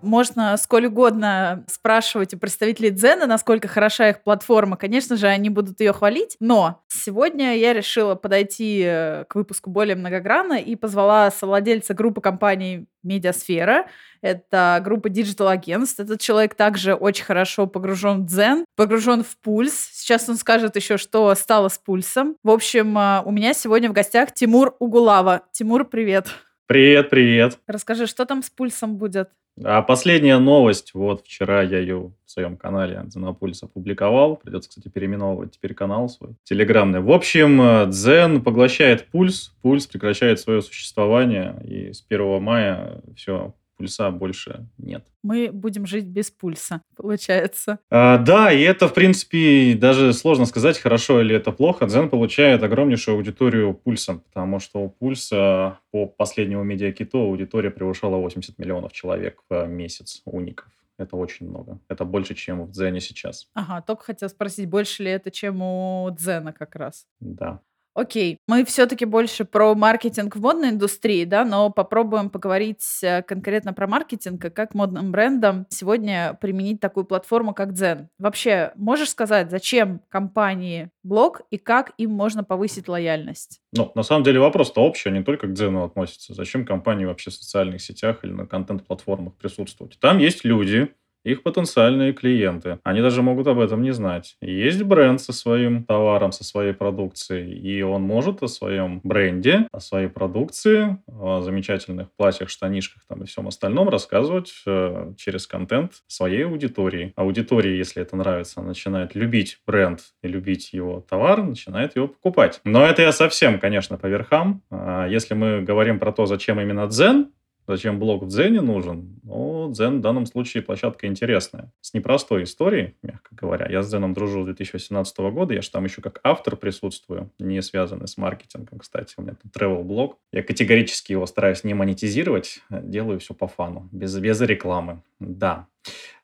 Можно сколь угодно спрашивать у представителей Дзена, насколько хороша их платформа. Конечно же, они будут ее хвалить, но сегодня я решила подойти э, к выпуску более многогранно и позвала совладельца группы компаний Медиасфера. Это группа Digital Agents. Этот человек также очень хорошо погружен в дзен, погружен в пульс. Сейчас он скажет еще, что стало с пульсом. В общем, э, у меня сегодня в гостях Тимур Угулава. Тимур, привет. Привет, привет. Расскажи, что там с пульсом будет? А последняя новость, вот вчера я ее в своем канале Дзенопульс опубликовал. Придется, кстати, переименовывать теперь канал свой, телеграммный. В общем, Дзен поглощает пульс, пульс прекращает свое существование, и с 1 мая все, пульса больше нет. Мы будем жить без пульса, получается. А, да, и это, в принципе, даже сложно сказать, хорошо или это плохо. Дзен получает огромнейшую аудиторию пульсом, потому что у пульса по последнему медиакиту аудитория превышала 80 миллионов человек в месяц уников. Это очень много. Это больше, чем в Дзене сейчас. Ага, только хотел спросить, больше ли это, чем у Дзена как раз? Да. Окей, мы все-таки больше про маркетинг в модной индустрии, да, но попробуем поговорить э, конкретно про маркетинг и как модным брендам сегодня применить такую платформу, как Zen. Вообще, можешь сказать, зачем компании блог и как им можно повысить лояльность? Ну, на самом деле вопрос-то общий, а не только к Дзену относится. Зачем компании вообще в социальных сетях или на контент-платформах присутствовать? Там есть люди, их потенциальные клиенты. Они даже могут об этом не знать. Есть бренд со своим товаром, со своей продукцией, и он может о своем бренде, о своей продукции, о замечательных платьях, штанишках там и всем остальном рассказывать э, через контент своей аудитории. Аудитория, если это нравится, начинает любить бренд и любить его товар, начинает его покупать. Но это я совсем, конечно, по верхам. А если мы говорим про то, зачем именно Дзен, зачем блог в Дзене нужен, ну, Zen в данном случае площадка интересная. С непростой историей, мягко говоря. Я с Zen дружу с 2018 года, я же там еще как автор присутствую, не связанный с маркетингом, кстати. У меня там travel блог Я категорически его стараюсь не монетизировать, делаю все по фану, без, без рекламы. Да,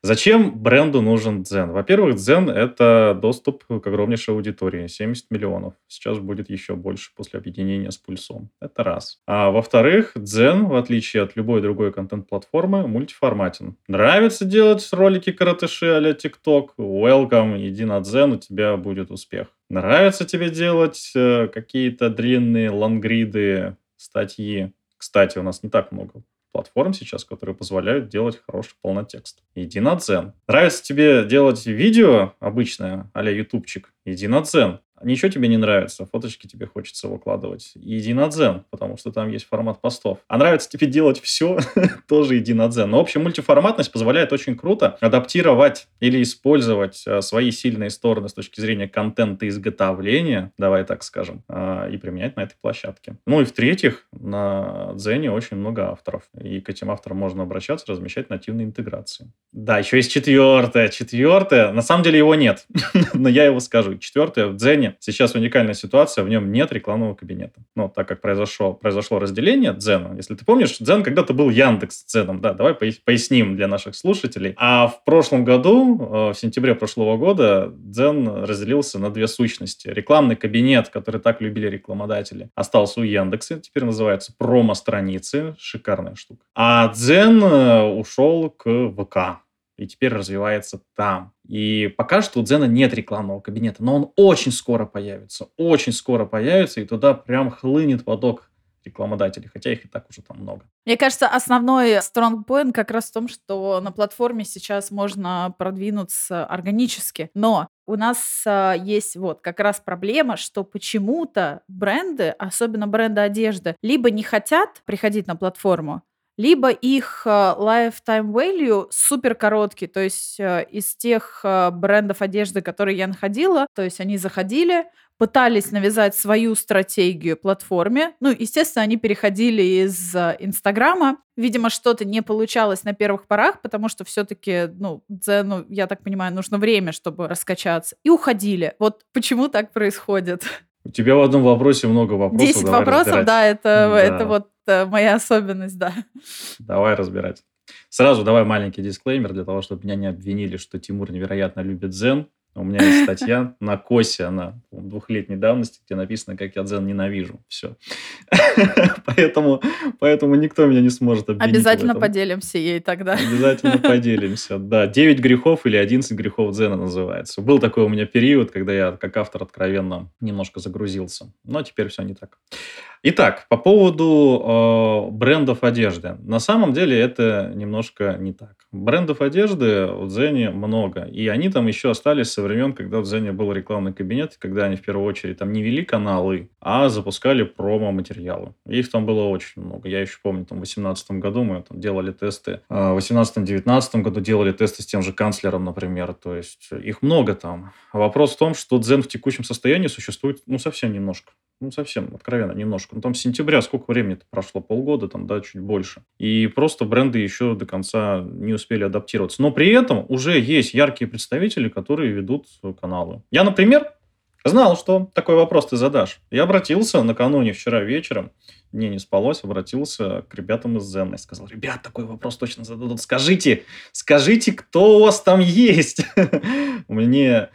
Зачем бренду нужен Дзен? Во-первых, Дзен – это доступ к огромнейшей аудитории, 70 миллионов. Сейчас будет еще больше после объединения с Пульсом. Это раз. А во-вторых, Дзен, в отличие от любой другой контент-платформы, мультиформатен. Нравится делать ролики каратыши а-ля TikTok? Welcome, иди на Дзен, у тебя будет успех. Нравится тебе делать э, какие-то длинные лонгриды, статьи? Кстати, у нас не так много платформ сейчас, которые позволяют делать хороший полнотекст. Иди на Дзен. Нравится тебе делать видео обычное, а-ля ютубчик? Иди на Дзен ничего тебе не нравится, фоточки тебе хочется выкладывать, иди на Дзен, потому что там есть формат постов. А нравится тебе делать все, тоже иди на Дзен. Но, в общем, мультиформатность позволяет очень круто адаптировать или использовать а, свои сильные стороны с точки зрения контента изготовления, давай так скажем, а, и применять на этой площадке. Ну и в-третьих, на Дзене очень много авторов, и к этим авторам можно обращаться, размещать нативные интеграции. Да, еще есть четвертое. Четвертое, на самом деле его нет, но я его скажу. Четвертое, в Дзене сейчас уникальная ситуация, в нем нет рекламного кабинета. Ну, так как произошло, произошло разделение Дзена. Если ты помнишь, Дзен когда-то был Яндекс Дзеном. Да, давай поясним для наших слушателей. А в прошлом году, э, в сентябре прошлого года, Дзен разделился на две сущности. Рекламный кабинет, который так любили рекламодатели, остался у Яндекса, теперь называется промо-страницы. Шикарная штука. А Дзен э, ушел к ВК и теперь развивается там. И пока что у Дзена нет рекламного кабинета, но он очень скоро появится, очень скоро появится, и туда прям хлынет поток рекламодателей, хотя их и так уже там много. Мне кажется, основной strong point как раз в том, что на платформе сейчас можно продвинуться органически, но у нас а, есть вот как раз проблема, что почему-то бренды, особенно бренды одежды, либо не хотят приходить на платформу, либо их а, lifetime value супер короткий, то есть э, из тех а, брендов одежды, которые я находила, то есть они заходили, пытались навязать свою стратегию платформе. Ну, естественно, они переходили из Инстаграма. Видимо, что-то не получалось на первых порах, потому что все-таки, ну, Дзену, я так понимаю, нужно время, чтобы раскачаться. И уходили. Вот почему так происходит? У тебя в одном вопросе много вопросов. Десять вопросов, разбирать. да, это, да. это вот это моя особенность, да. Давай разбирать. Сразу давай маленький дисклеймер для того, чтобы меня не обвинили, что Тимур невероятно любит дзен. У меня есть статья на Косе, она двухлетней давности, где написано, как я дзен ненавижу. Все. поэтому, поэтому никто меня не сможет обвинить. Обязательно поделимся ей тогда. Обязательно поделимся, да. 9 грехов или 11 грехов дзена называется. Был такой у меня период, когда я как автор откровенно немножко загрузился. Но теперь все не так. Итак, по поводу э, брендов одежды. На самом деле это немножко не так. Брендов одежды в Дзене много. И они там еще остались со времен, когда в Дзене был рекламный кабинет, когда они в первую очередь там не вели каналы, а запускали промо-материалы. Их там было очень много. Я еще помню, там в 2018 году мы там делали тесты. А в 2018-2019 году делали тесты с тем же канцлером, например. То есть их много там. Вопрос в том, что Дзен в текущем состоянии существует ну совсем немножко. Ну, совсем, откровенно, немножко. Ну, там с сентября сколько времени прошло? Полгода, там, да, чуть больше. И просто бренды еще до конца не успели адаптироваться. Но при этом уже есть яркие представители, которые ведут каналы. Я, например, знал, что такой вопрос ты задашь. Я обратился накануне, вчера вечером, мне не спалось, обратился к ребятам из Zen. и сказал, ребят, такой вопрос точно зададут. Скажите, скажите, кто у вас там есть? Мне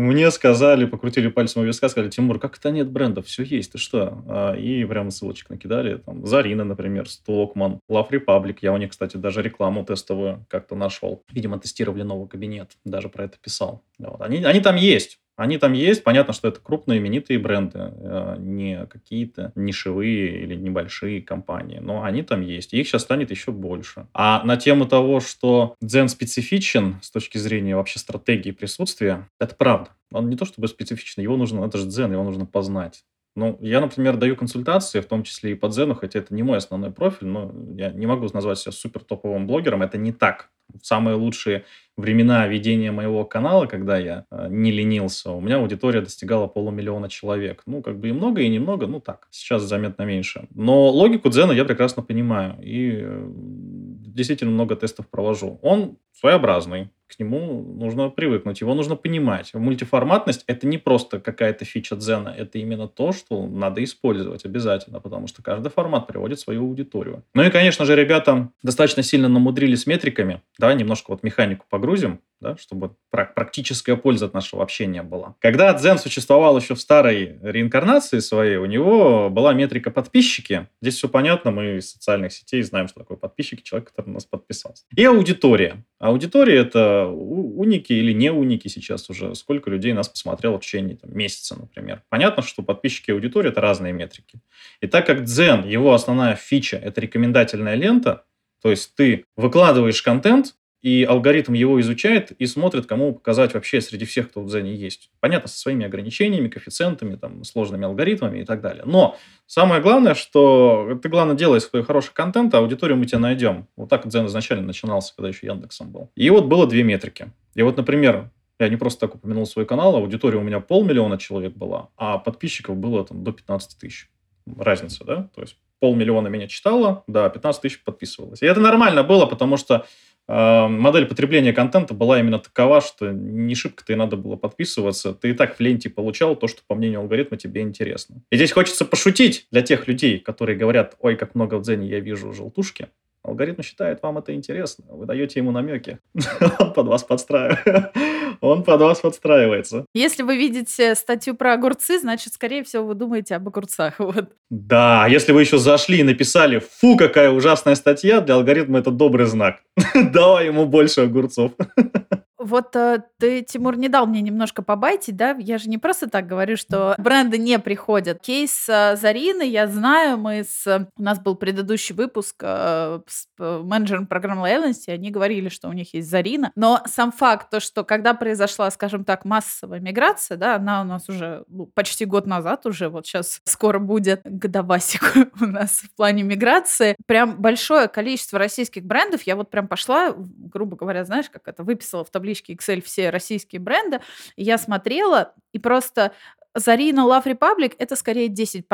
мне сказали, покрутили пальцем у виска, сказали, Тимур, как это нет брендов? Все есть, ты что? А, и прямо ссылочек накидали. Там, Зарина, например, Стокман, Love Republic. Я у них, кстати, даже рекламу тестовую как-то нашел. Видимо, тестировали новый кабинет. Даже про это писал. Вот. Они, они там есть. Они там есть, понятно, что это крупные именитые бренды, э, не какие-то нишевые или небольшие компании, но они там есть, и их сейчас станет еще больше. А на тему того, что Дзен специфичен с точки зрения вообще стратегии присутствия, это правда. Он не то чтобы специфичен, его нужно, это же Дзен, его нужно познать. Ну, я, например, даю консультации, в том числе и по Дзену, хотя это не мой основной профиль, но я не могу назвать себя супер топовым блогером, это не так. Самые лучшие времена ведения моего канала, когда я э, не ленился, у меня аудитория достигала полумиллиона человек. Ну, как бы и много, и немного, ну так, сейчас заметно меньше. Но логику Дзена я прекрасно понимаю. И э, действительно много тестов провожу. Он своеобразный, к нему нужно привыкнуть, его нужно понимать. Мультиформатность — это не просто какая-то фича Дзена, это именно то, что надо использовать обязательно, потому что каждый формат приводит свою аудиторию. Ну и, конечно же, ребята достаточно сильно намудрили с метриками, да, немножко вот механику погрузим, да, чтобы практическая польза от нашего общения была. Когда Дзен существовал еще в старой реинкарнации своей, у него была метрика подписчики. Здесь все понятно, мы из социальных сетей знаем, что такое подписчики, человек, который нас подписался. И аудитория. Аудитория — это уники или не уники сейчас уже. Сколько людей нас посмотрело в течение там, месяца, например. Понятно, что подписчики и аудитория — это разные метрики. И так как Дзен, его основная фича — это рекомендательная лента, то есть ты выкладываешь контент, и алгоритм его изучает и смотрит, кому показать вообще среди всех, кто в Дзене есть. Понятно, со своими ограничениями, коэффициентами, там, сложными алгоритмами и так далее. Но самое главное, что ты, главное, делай свой хороший контент, а аудиторию мы тебе найдем. Вот так Дзен изначально начинался, когда еще Яндексом был. И вот было две метрики. И вот, например, я не просто так упомянул свой канал, аудитория у меня полмиллиона человек была, а подписчиков было там до 15 тысяч. Разница, да? То есть полмиллиона меня читало, да, 15 тысяч подписывалось. И это нормально было, потому что э, модель потребления контента была именно такова, что не шибко-то и надо было подписываться. Ты и так в ленте получал то, что, по мнению алгоритма, тебе интересно. И здесь хочется пошутить для тех людей, которые говорят, ой, как много в Дзене я вижу желтушки. Алгоритм считает, вам это интересно. Вы даете ему намеки. Он под вас подстраивает. Он под вас подстраивается. Если вы видите статью про огурцы, значит, скорее всего, вы думаете об огурцах. Вот. Да, если вы еще зашли и написали, фу, какая ужасная статья, для алгоритма это добрый знак. Давай ему больше огурцов. Вот э, ты, Тимур, не дал мне немножко побайтить, да? Я же не просто так говорю, что бренды не приходят. Кейс э, Зарины, я знаю, мы с... У нас был предыдущий выпуск э, с э, менеджером программы лояльности, они говорили, что у них есть Зарина. Но сам факт, то, что когда произошла, скажем так, массовая миграция, да, она у нас уже ну, почти год назад уже, вот сейчас скоро будет годовасик у нас в плане миграции, прям большое количество российских брендов, я вот прям пошла, грубо говоря, знаешь, как это, выписала в таблицу табличке Excel все российские бренды. Я смотрела, и просто Зарина Love Republic это скорее 10%,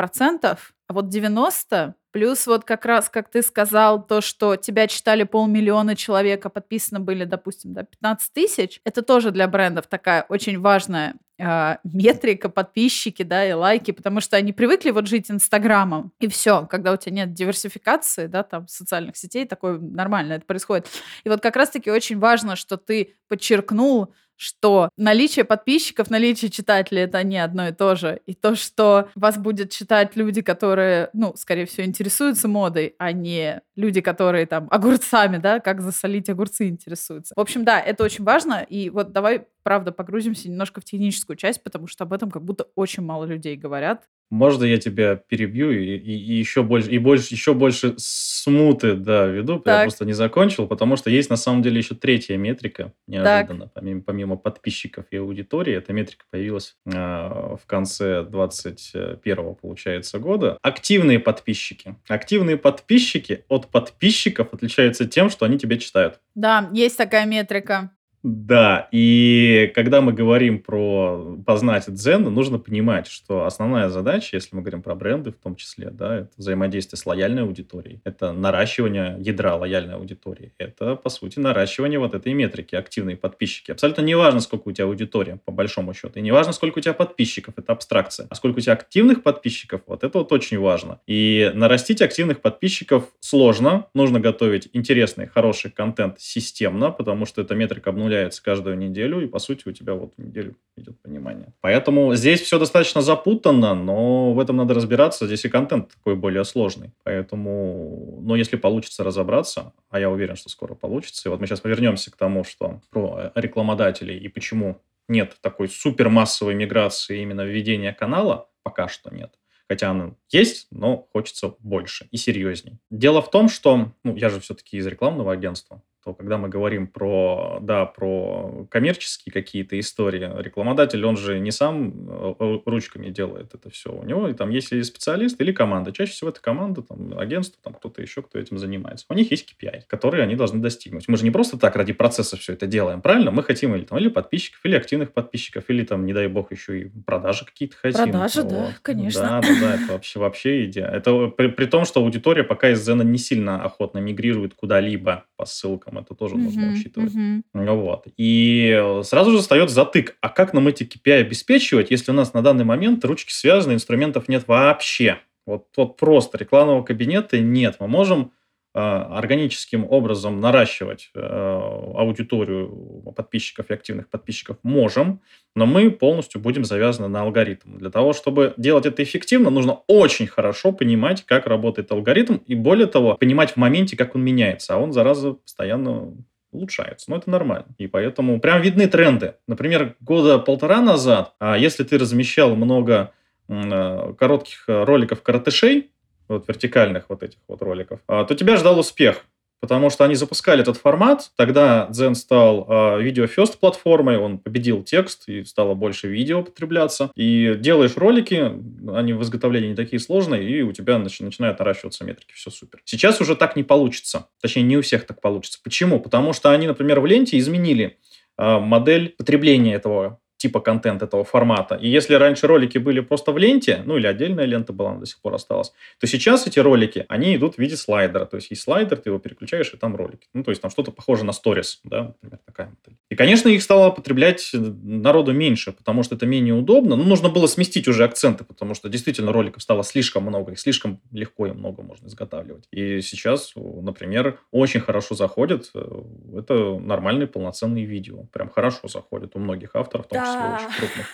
а вот 90% Плюс вот как раз, как ты сказал, то, что тебя читали полмиллиона человек, а подписаны были, допустим, да, 15 тысяч, это тоже для брендов такая очень важная э, метрика, подписчики, да, и лайки, потому что они привыкли вот жить Инстаграмом, и все, когда у тебя нет диверсификации, да, там, социальных сетей, такое нормально это происходит. И вот как раз-таки очень важно, что ты подчеркнул, что наличие подписчиков, наличие читателей — это не одно и то же. И то, что вас будет читать люди, которые, ну, скорее всего, интересуются модой, а не люди, которые там огурцами, да, как засолить огурцы интересуются. В общем, да, это очень важно. И вот давай, правда, погрузимся немножко в техническую часть, потому что об этом как будто очень мало людей говорят. Можно я тебя перебью и, и, и еще больше, и больше, еще больше смуты, да, веду, так. я просто не закончил, потому что есть на самом деле еще третья метрика, неожиданно, помимо, помимо подписчиков и аудитории. Эта метрика появилась э, в конце 21 получается, года. Активные подписчики. Активные подписчики от подписчиков отличаются тем, что они тебя читают. Да, есть такая метрика. Да, и когда мы говорим про познать дзен, нужно понимать, что основная задача, если мы говорим про бренды в том числе, да, это взаимодействие с лояльной аудиторией, это наращивание ядра лояльной аудитории, это, по сути, наращивание вот этой метрики, активные подписчики. Абсолютно не важно, сколько у тебя аудитория, по большому счету, и не важно, сколько у тебя подписчиков, это абстракция, а сколько у тебя активных подписчиков, вот это вот очень важно. И нарастить активных подписчиков сложно, нужно готовить интересный, хороший контент системно, потому что эта метрика обнуляется обновляется каждую неделю, и, по сути, у тебя вот неделю идет понимание. Поэтому здесь все достаточно запутанно, но в этом надо разбираться. Здесь и контент такой более сложный. Поэтому, но если получится разобраться, а я уверен, что скоро получится, и вот мы сейчас повернемся к тому, что про рекламодателей и почему нет такой супермассовой миграции именно введения канала, пока что нет. Хотя она есть, но хочется больше и серьезней. Дело в том, что ну, я же все-таки из рекламного агентства, то когда мы говорим про, да, про коммерческие какие-то истории, рекламодатель, он же не сам э, ручками делает это все. У него там есть или специалист, или команда. Чаще всего это команда, там, агентство, там кто-то еще, кто этим занимается. У них есть KPI, которые они должны достигнуть. Мы же не просто так ради процесса все это делаем, правильно? Мы хотим или, там, или подписчиков, или активных подписчиков, или там, не дай бог, еще и продажи какие-то хотим. Продажи, вот. да, конечно. Да, да, да, это вообще, вообще идея. Это при, при том, что аудитория пока из Зена не сильно охотно мигрирует куда-либо по ссылкам, это тоже mm-hmm, нужно учитывать. Mm-hmm. Вот. И сразу же встает затык. А как нам эти KPI обеспечивать, если у нас на данный момент ручки связаны, инструментов нет вообще? Вот, вот просто рекламного кабинета нет. Мы можем органическим образом наращивать э, аудиторию подписчиков и активных подписчиков можем, но мы полностью будем завязаны на алгоритм. Для того, чтобы делать это эффективно, нужно очень хорошо понимать, как работает алгоритм, и более того, понимать в моменте, как он меняется, а он, зараза, постоянно улучшается. Но это нормально. И поэтому прям видны тренды. Например, года полтора назад, а если ты размещал много Э, коротких э, роликов коротышей, вот вертикальных вот этих вот роликов, а, то тебя ждал успех. Потому что они запускали этот формат, тогда Zen стал э, видео first платформой, он победил текст и стало больше видео потребляться. И делаешь ролики, они в изготовлении не такие сложные, и у тебя начи- начинают наращиваться метрики, все супер. Сейчас уже так не получится, точнее не у всех так получится. Почему? Потому что они, например, в ленте изменили э, модель потребления этого типа контент этого формата. И если раньше ролики были просто в ленте, ну или отдельная лента была, она до сих пор осталась, то сейчас эти ролики, они идут в виде слайдера. То есть есть слайдер, ты его переключаешь, и там ролики. Ну, то есть там что-то похоже на сторис, да, например, такая модель. И, конечно, их стало потреблять народу меньше, потому что это менее удобно. Ну, нужно было сместить уже акценты, потому что действительно роликов стало слишком много, их слишком легко и много можно изготавливать. И сейчас, например, очень хорошо заходит, э, это нормальные полноценные видео. Прям хорошо заходят у многих авторов, в числе очень крупных.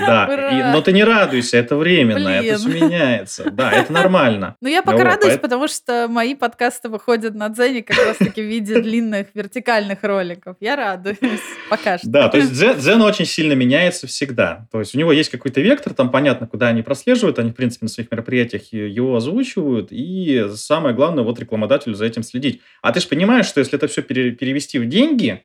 Да, и, но ты не радуйся, это временно, Блин. это все меняется. Да, это нормально. Ну, я пока вот, радуюсь, поэтому... потому что мои подкасты выходят на Дзене как раз-таки в виде длинных вертикальных роликов. Я радуюсь пока что. Да, то есть Дзен очень сильно меняется всегда. То есть у него есть какой-то вектор, там понятно, куда они прослеживают, они, в принципе, на своих мероприятиях его озвучивают, и самое главное, вот рекламодателю за этим следить. А ты же понимаешь, что если это все перевести в деньги,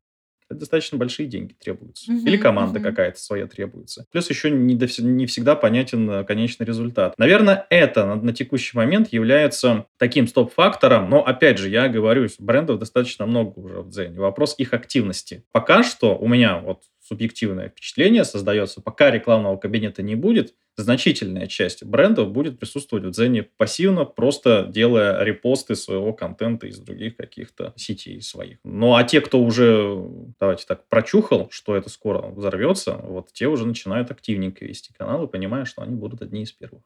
это достаточно большие деньги требуются. Угу, Или команда угу. какая-то своя требуется. Плюс еще не, до, не всегда понятен э, конечный результат. Наверное, это на, на текущий момент является таким стоп-фактором, но, опять же, я говорю, брендов достаточно много уже в Дзене. Вопрос их активности. Пока что у меня вот субъективное впечатление создается, пока рекламного кабинета не будет, значительная часть брендов будет присутствовать в Дзене пассивно, просто делая репосты своего контента из других каких-то сетей своих. Ну, а те, кто уже, давайте так, прочухал, что это скоро взорвется, вот те уже начинают активненько вести каналы, понимая, что они будут одни из первых.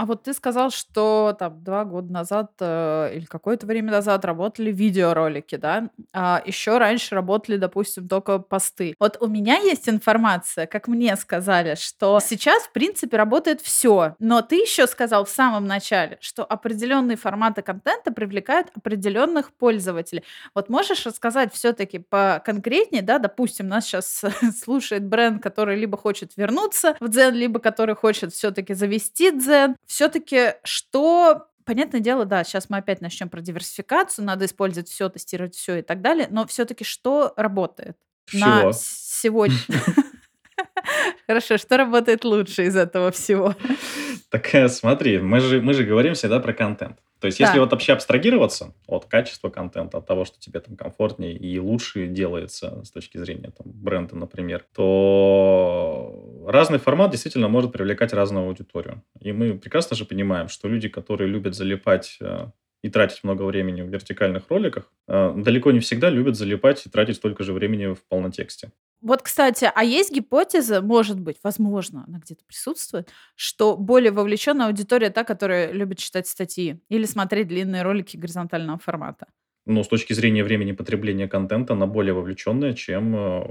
А вот ты сказал, что там два года назад э, или какое-то время назад работали видеоролики, да? А еще раньше работали, допустим, только посты. Вот у меня есть информация, как мне сказали, что сейчас, в принципе, работает все. Но ты еще сказал в самом начале, что определенные форматы контента привлекают определенных пользователей. Вот можешь рассказать все-таки поконкретнее, да? Допустим, нас сейчас слушает бренд, который либо хочет вернуться в Дзен, либо который хочет все-таки завести Дзен все-таки что Понятное дело, да, сейчас мы опять начнем про диверсификацию, надо использовать все, тестировать все и так далее, но все-таки что работает Всего. на сегодня? Хорошо, что работает лучше из этого всего? Так э, смотри, мы же, мы же говорим всегда про контент. То есть, если вот вообще абстрагироваться от качества контента, от того, что тебе там комфортнее и лучше делается с точки зрения там, бренда, например, то разный формат действительно может привлекать разную аудиторию. И мы прекрасно же понимаем, что люди, которые любят залипать э, и тратить много времени в вертикальных роликах, э, далеко не всегда любят залипать и тратить столько же времени в полнотексте. Вот, кстати, а есть гипотеза, может быть, возможно, она где-то присутствует, что более вовлеченная аудитория та, которая любит читать статьи или смотреть длинные ролики горизонтального формата? Ну, с точки зрения времени потребления контента, она более вовлеченная, чем э,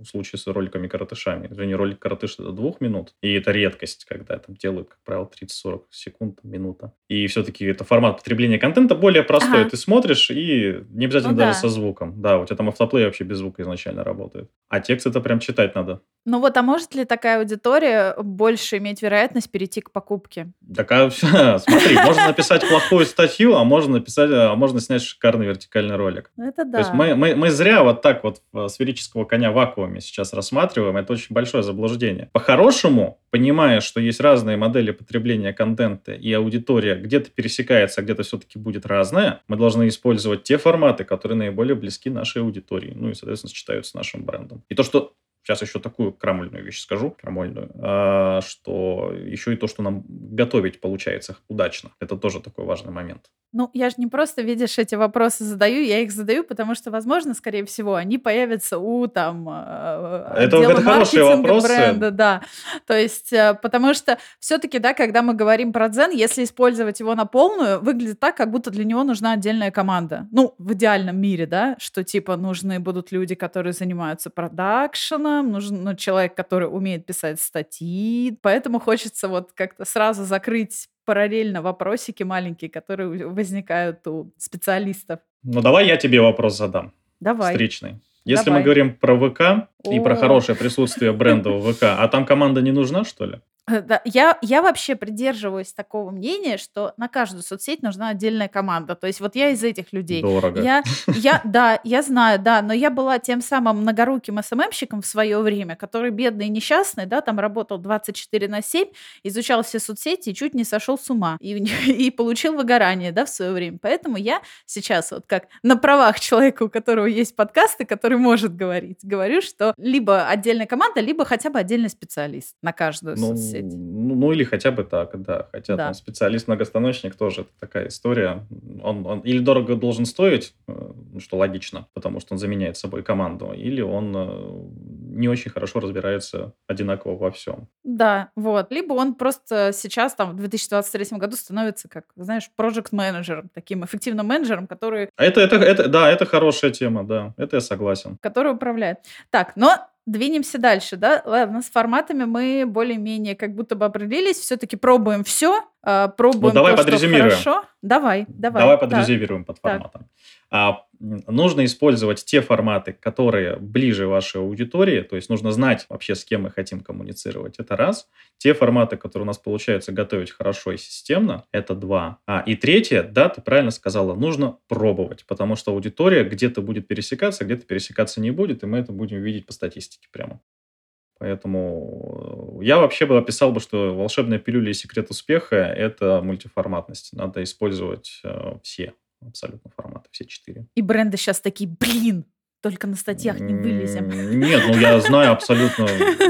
в случае с роликами-коротышами. Извини, ролик коротыш это двух минут, и это редкость, когда там делают, как правило, 30-40 секунд, минута. И все-таки это формат потребления контента более простой. Ага. Ты смотришь, и не обязательно ну, даже да. со звуком. Да, у тебя там автоплей вообще без звука изначально работает. А текст это прям читать надо. Ну вот, а может ли такая аудитория больше иметь вероятность перейти к покупке? Так, а, смотри, можно написать плохую статью, а можно написать, а можно снять шикарный вертикальный ролик. Ну, это да. То есть мы, мы, мы зря вот так вот сферического коня в вакууме сейчас рассматриваем. Это очень большое заблуждение. По-хорошему, понимая, что есть разные модели потребления контента и аудитория где-то пересекается, а где-то все-таки будет разная, мы должны использовать те форматы, которые наиболее близки нашей аудитории, ну и, соответственно, сочетаются с нашим брендом. И то, что Сейчас еще такую крамольную вещь скажу, крамольную, а, что еще и то, что нам готовить получается удачно. Это тоже такой важный момент. Ну, я же не просто, видишь, эти вопросы задаю, я их задаю, потому что, возможно, скорее всего, они появятся у там а, это, это хорошие вопросы. бренда, да. То есть, э, потому что все-таки, да, когда мы говорим про дзен, если использовать его на полную, выглядит так, как будто для него нужна отдельная команда. Ну, в идеальном мире, да, что типа нужны будут люди, которые занимаются продакшеном, нужен ну, человек, который умеет писать статьи, поэтому хочется вот как-то сразу закрыть параллельно вопросики маленькие, которые возникают у специалистов. Ну, давай я тебе вопрос задам. Давай. Встречный. Если Давай. мы говорим про ВК О. и про хорошее присутствие бренда в ВК, а там команда не нужна, что ли? Э, да, я, я вообще придерживаюсь такого мнения, что на каждую соцсеть нужна отдельная команда. То есть вот я из этих людей. Дорого. Я, я, да, я знаю, да, но я была тем самым многоруким СММщиком в свое время, который бедный и несчастный, да, там работал 24 на 7, изучал все соцсети и чуть не сошел с ума. И, и получил выгорание, да, в свое время. Поэтому я сейчас вот как на правах человека, у которого есть подкасты, который может говорить, говорю, что либо отдельная команда, либо хотя бы отдельный специалист на каждую ну, соцсеть соцсети. Ну, ну или хотя бы так, да. Хотя да. там специалист-многостаночник тоже это такая история. Он, он или дорого должен стоить, э, что логично, потому что он заменяет собой команду, или он э, не очень хорошо разбирается одинаково во всем. Да, вот. Либо он просто сейчас, там, в 2023 году становится, как, знаешь, проект-менеджером, таким эффективным менеджером, который... Это, это, это, да, это хорошая тема, да, это я согласен. Который управляет. Так, но Двинемся дальше, да? Ладно, с форматами мы более-менее как будто бы определились. Все-таки пробуем все, пробуем ну, давай то, подрезюмируем. что хорошо. Давай, давай. Давай подрезюмируем под форматом. Так. А, нужно использовать те форматы, которые ближе вашей аудитории, то есть нужно знать вообще, с кем мы хотим коммуницировать, это раз. Те форматы, которые у нас получается готовить хорошо и системно, это два. А, и третье, да, ты правильно сказала, нужно пробовать, потому что аудитория где-то будет пересекаться, где-то пересекаться не будет, и мы это будем видеть по статистике прямо. Поэтому я вообще бы описал бы, что волшебная пилюля и секрет успеха – это мультиформатность. Надо использовать э, все абсолютно форматы, все четыре. И бренды сейчас такие, блин, только на статьях не вылезем. Нет, ну я знаю абсолютно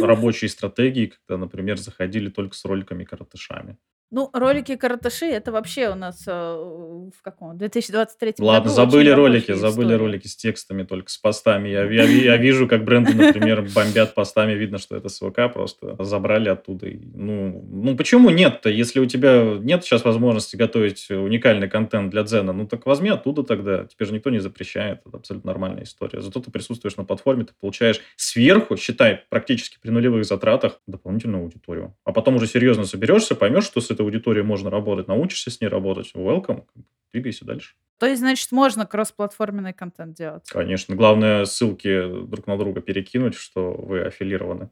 рабочие стратегии, когда, например, заходили только с роликами-коротышами. Ну, ролики караташи это вообще у нас э, в каком? 2023 Ладно, году забыли ролики, забыли история. ролики с текстами, только с постами. Я, я, я вижу, как бренды, например, бомбят постами, видно, что это СВК, просто забрали оттуда. Ну, ну почему нет-то? Если у тебя нет сейчас возможности готовить уникальный контент для Дзена, ну так возьми оттуда тогда. Тебе же никто не запрещает, это абсолютно нормальная история. Зато ты присутствуешь на платформе, ты получаешь сверху, считай, практически при нулевых затратах дополнительную аудиторию. А потом уже серьезно соберешься, поймешь, что с этой аудиторией можно работать, научишься с ней работать, welcome, двигайся дальше. То есть, значит, можно кроссплатформенный контент делать? Конечно. Главное, ссылки друг на друга перекинуть, что вы аффилированы.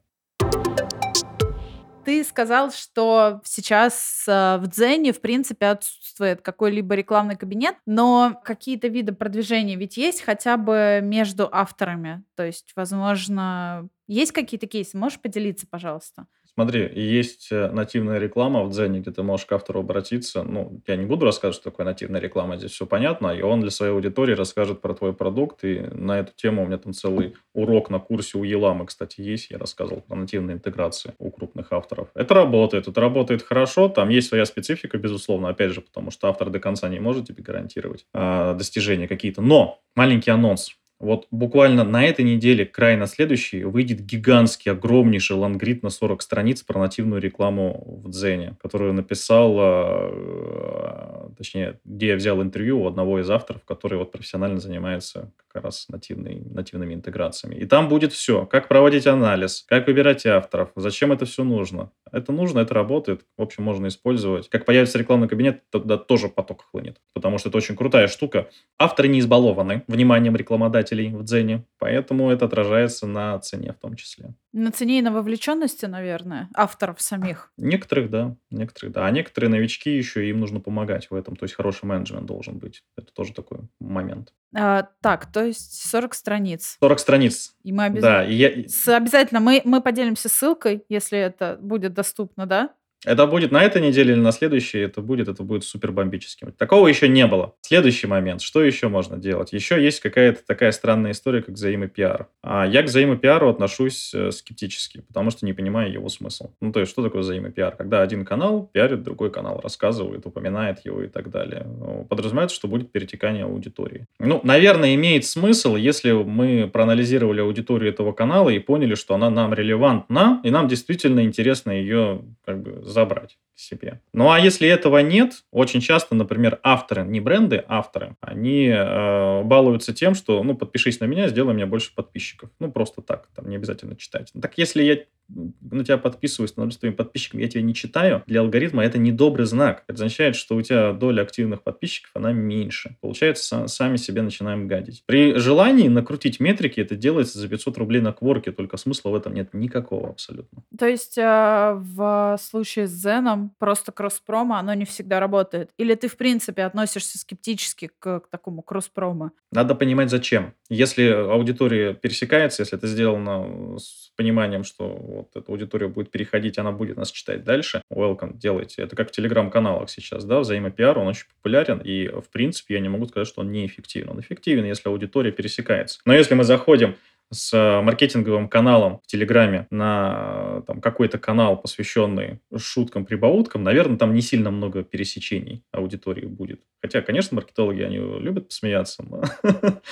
Ты сказал, что сейчас э, в Дзене, в принципе, отсутствует какой-либо рекламный кабинет, но какие-то виды продвижения ведь есть хотя бы между авторами. То есть, возможно, есть какие-то кейсы? Можешь поделиться, пожалуйста? Смотри, есть э, нативная реклама в Дзене, где ты можешь к автору обратиться. Ну, я не буду рассказывать, что такое нативная реклама, здесь все понятно, и он для своей аудитории расскажет про твой продукт, и на эту тему у меня там целый урок на курсе у Еламы, кстати, есть, я рассказывал про нативные интеграции у крупных авторов. Это работает, это работает хорошо, там есть своя специфика, безусловно, опять же, потому что автор до конца не может тебе гарантировать а, достижения какие-то. Но маленький анонс. Вот буквально на этой неделе, край на следующий, выйдет гигантский, огромнейший лангрид на 40 страниц про нативную рекламу в Дзене, которую написал, э, точнее, где я взял интервью у одного из авторов, который вот профессионально занимается как раз нативной, нативными интеграциями. И там будет все. Как проводить анализ, как выбирать авторов, зачем это все нужно. Это нужно, это работает. В общем, можно использовать. Как появится рекламный кабинет, тогда тоже поток хлынет. Потому что это очень крутая штука. Авторы не избалованы вниманием рекламодателей в Дзене, поэтому это отражается на цене в том числе. На цене и на вовлеченности, наверное, авторов самих. Некоторых, да. Некоторых, да. А некоторые новички еще, им нужно помогать в этом. То есть хороший менеджмент должен быть. Это тоже такой момент. А, так, то есть 40 страниц. 40 страниц. И мы Да, обязательно... и я, С- обязательно мы, мы поделимся ссылкой, если это будет доступно, да? Это будет на этой неделе или на следующей, это будет, это будет супер бомбическим. Такого еще не было. Следующий момент, что еще можно делать? Еще есть какая-то такая странная история, как взаимопиар. А я к взаимопиару отношусь э, скептически, потому что не понимаю его смысл. Ну, то есть, что такое взаимопиар? Когда один канал пиарит другой канал, рассказывает, упоминает его и так далее. Ну, Подразумевается, что будет перетекание аудитории. Ну, наверное, имеет смысл, если мы проанализировали аудиторию этого канала и поняли, что она нам релевантна, и нам действительно интересно ее как бы забрать себе. Ну а если этого нет, очень часто, например, авторы, не бренды, авторы, они э, балуются тем, что, ну, подпишись на меня, сделай мне больше подписчиков. Ну, просто так, там не обязательно читать. Так если я на тебя подписываюсь, становлюсь твоим подписчиком, я тебя не читаю, для алгоритма это недобрый знак. Это означает, что у тебя доля активных подписчиков, она меньше. Получается, са- сами себе начинаем гадить. При желании накрутить метрики, это делается за 500 рублей на кворке, только смысла в этом нет никакого абсолютно. То есть э, в случае с Зеном просто кросс-промо, оно не всегда работает? Или ты, в принципе, относишься скептически к, к такому кросс-промо? Надо понимать, зачем. Если аудитория пересекается, если это сделано с пониманием, что вот эта аудитория будет переходить, она будет нас читать дальше, welcome, делайте. Это как в телеграм-каналах сейчас, да, взаимопиар, он очень популярен, и, в принципе, я не могу сказать, что он неэффективен. Он эффективен, если аудитория пересекается. Но если мы заходим с э, маркетинговым каналом в Телеграме на э, там, какой-то канал, посвященный шуткам, прибауткам, наверное, там не сильно много пересечений аудитории будет. Хотя, конечно, маркетологи, они любят посмеяться, но,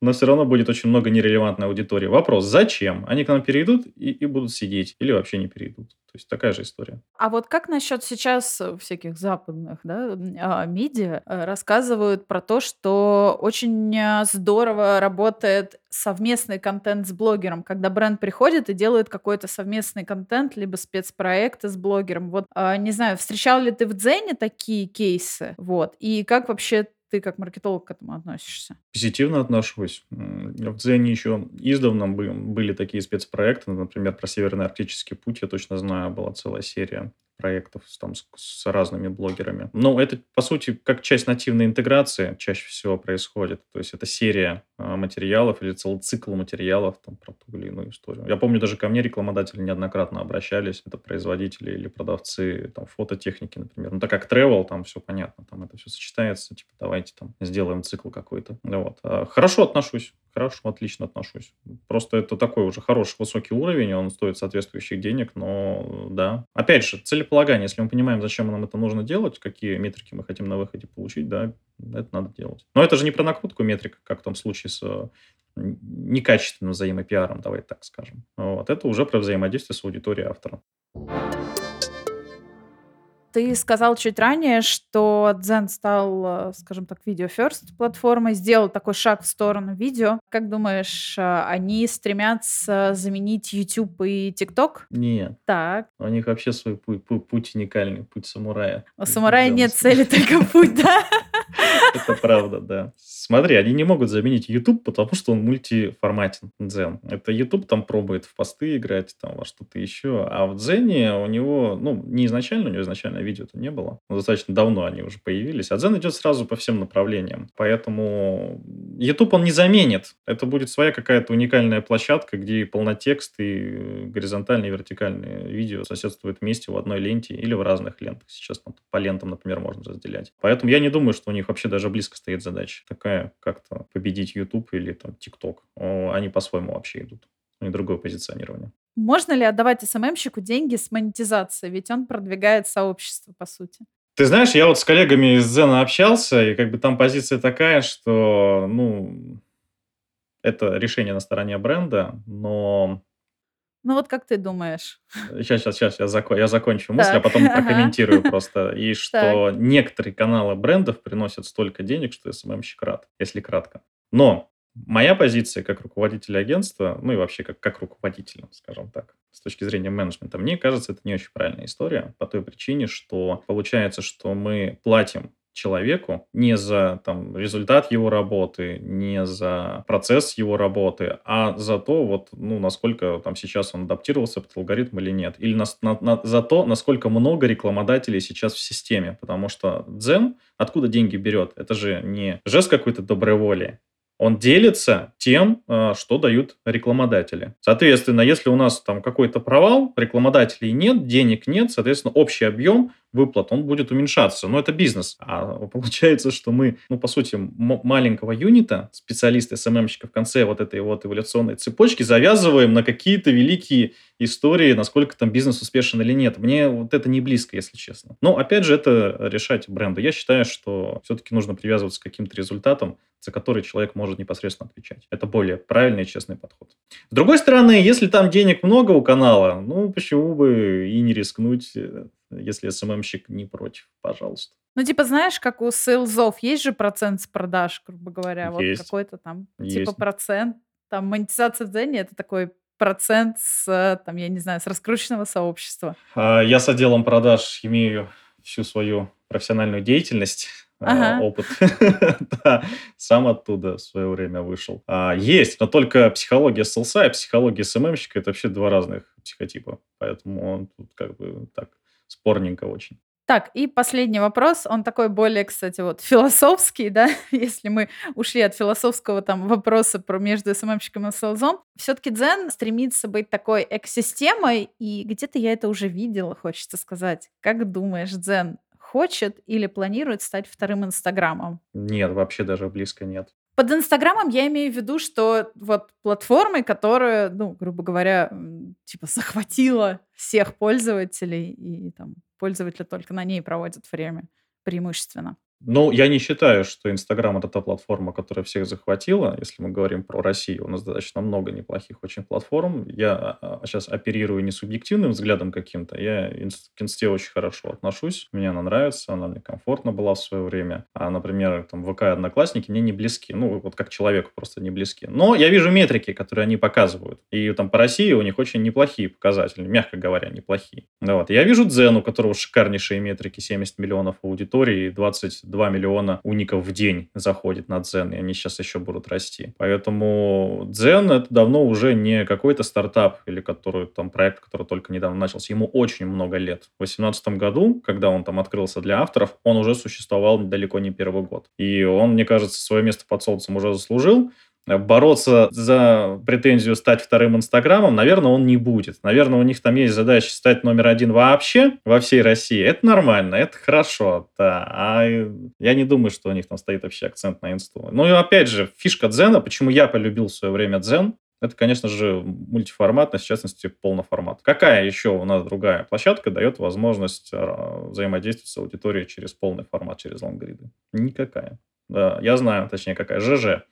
но все равно будет очень много нерелевантной аудитории. Вопрос, зачем? Они к нам перейдут и, и будут сидеть или вообще не перейдут? То есть такая же история. А вот как насчет сейчас э, всяких западных да, а, медиа э, рассказывают про то, что очень э, здорово работает совместный контент с блогером, когда бренд приходит и делает какой-то совместный контент, либо спецпроекты с блогером. Вот, а, не знаю, встречал ли ты в Дзене такие кейсы? Вот. И как вообще ты как маркетолог к этому относишься? Позитивно отношусь. В Дзене еще издавна бы- были такие спецпроекты, например, про Северный Арктический путь, я точно знаю, была целая серия проектов там, с, с разными блогерами. Но это, по сути, как часть нативной интеграции чаще всего происходит. То есть это серия а, материалов или целый цикл материалов там, про ту или иную историю. Я помню, даже ко мне рекламодатели неоднократно обращались. Это производители или продавцы там, фототехники, например. Ну, так как travel, там все понятно, там это все сочетается. Типа, давайте там сделаем цикл какой-то. Ну Вот. А, Хорошо отношусь. Хорошо, отлично отношусь. Просто это такой уже хороший, высокий уровень, он стоит соответствующих денег, но да. Опять же, целеполагание, если мы понимаем, зачем нам это нужно делать, какие метрики мы хотим на выходе получить, да, это надо делать. Но это же не про накрутку метрик, как в том случае с некачественным взаимопиаром, давайте так скажем. Вот. Это уже про взаимодействие с аудиторией автора. Ты сказал чуть ранее, что Дзен стал, э, скажем так, видео first платформой, сделал такой шаг в сторону видео. Как думаешь, э, они стремятся заменить YouTube и TikTok? Нет, Так, у них вообще свой путь, пу- путь уникальный, путь самурая. у самурая нет цели, только путь, да? Это правда, да. Смотри, они не могут заменить YouTube, потому что он мультиформатен, Дзен. Это YouTube там пробует в посты играть, там во что-то еще. А в Дзене у него, ну, не изначально, у него изначально видео-то не было. Но достаточно давно они уже появились. А Дзен идет сразу по всем направлениям. Поэтому YouTube он не заменит. Это будет своя какая-то уникальная площадка, где полнотекст, и горизонтальные, и вертикальные видео соседствуют вместе в одной ленте или в разных лентах. Сейчас там по лентам, например, можно разделять. Поэтому я не думаю, что у них вообще даже близко стоит задача такая, как-то победить YouTube или там TikTok. Они по-своему вообще идут. У них другое позиционирование. Можно ли отдавать СММщику деньги с монетизацией? Ведь он продвигает сообщество, по сути. Ты знаешь, я вот с коллегами из Зена общался, и как бы там позиция такая, что, ну, это решение на стороне бренда, но Ну вот как ты думаешь? Сейчас, сейчас, сейчас я, зако- я закончу мысль, а Так, потом прокомментирую просто. И что некоторые каналы брендов приносят столько денег, что СММщик рад, если кратко. Но моя позиция как руководителя агентства, ну и вообще как, как руководителя, скажем так, с точки зрения менеджмента, мне кажется, это не очень правильная история по той причине, что получается, что мы платим человеку не за там, результат его работы, не за процесс его работы, а за то, вот, ну, насколько там сейчас он адаптировался под алгоритм или нет. Или нас- на- на- за то, насколько много рекламодателей сейчас в системе. Потому что Дзен откуда деньги берет? Это же не жест какой-то доброй воли. Он делится тем, э, что дают рекламодатели. Соответственно, если у нас там какой-то провал, рекламодателей нет, денег нет, соответственно, общий объем выплат, он будет уменьшаться. Но это бизнес. А получается, что мы, ну, по сути, маленького юнита, специалисты, СММщика в конце вот этой вот эволюционной цепочки завязываем на какие-то великие истории, насколько там бизнес успешен или нет. Мне вот это не близко, если честно. Но, опять же, это решать бренду. Я считаю, что все-таки нужно привязываться к каким-то результатам, за которые человек может непосредственно отвечать. Это более правильный и честный подход. С другой стороны, если там денег много у канала, ну, почему бы и не рискнуть э, если СММщик не против, пожалуйста. Ну, типа, знаешь, как у сейлзов есть же процент с продаж, грубо говоря, есть. вот какой-то там, типа, есть. типа, процент. Там монетизация в Дзене — это такой процент с, там, я не знаю, с раскрученного сообщества. А, я с отделом продаж имею всю свою профессиональную деятельность, а, ага. опыт. да, сам оттуда в свое время вышел. А, есть, но только психология селса и психология СММщика — это вообще два разных психотипа. Поэтому он тут как бы так спорненько очень. Так, и последний вопрос, он такой более, кстати, вот философский, да, если мы ушли от философского там вопроса про между СММщиком и селзом, все-таки Дзен стремится быть такой экосистемой, и где-то я это уже видела, хочется сказать. Как думаешь, Дзен хочет или планирует стать вторым Инстаграмом? Нет, вообще даже близко нет. Под Инстаграмом я имею в виду, что вот платформой, которая, ну, грубо говоря, типа захватила всех пользователей, и там пользователи только на ней проводят время преимущественно. Ну, я не считаю, что Инстаграм это та платформа, которая всех захватила. Если мы говорим про Россию, у нас достаточно много неплохих очень платформ. Я сейчас а, оперирую не субъективным взглядом каким-то. Я к Инсте очень хорошо отношусь. Мне она нравится, она мне комфортно была в свое время. А, например, там ВК и Одноклассники мне не близки. Ну, вот как человеку просто не близки. Но я вижу метрики, которые они показывают. И там по России у них очень неплохие показатели, мягко говоря, неплохие. Вот. Я вижу Дзен, у которого шикарнейшие метрики, 70 миллионов аудитории и 20 2 миллиона уников в день заходит на Дзен, и они сейчас еще будут расти. Поэтому Дзен это давно уже не какой-то стартап или который там проект, который только недавно начался. Ему очень много лет. В 2018 году, когда он там открылся для авторов, он уже существовал далеко не первый год. И он, мне кажется, свое место под солнцем уже заслужил бороться за претензию стать вторым Инстаграмом, наверное, он не будет. Наверное, у них там есть задача стать номер один вообще во всей России. Это нормально, это хорошо, да. А я не думаю, что у них там стоит вообще акцент на инсту. Ну и опять же, фишка Дзена, почему я полюбил в свое время Дзен, это, конечно же, мультиформатность, в частности, полноформат. Какая еще у нас другая площадка дает возможность а, взаимодействовать с аудиторией через полный формат, через лонгриды? Никакая. Да, я знаю, точнее, какая. ЖЖ.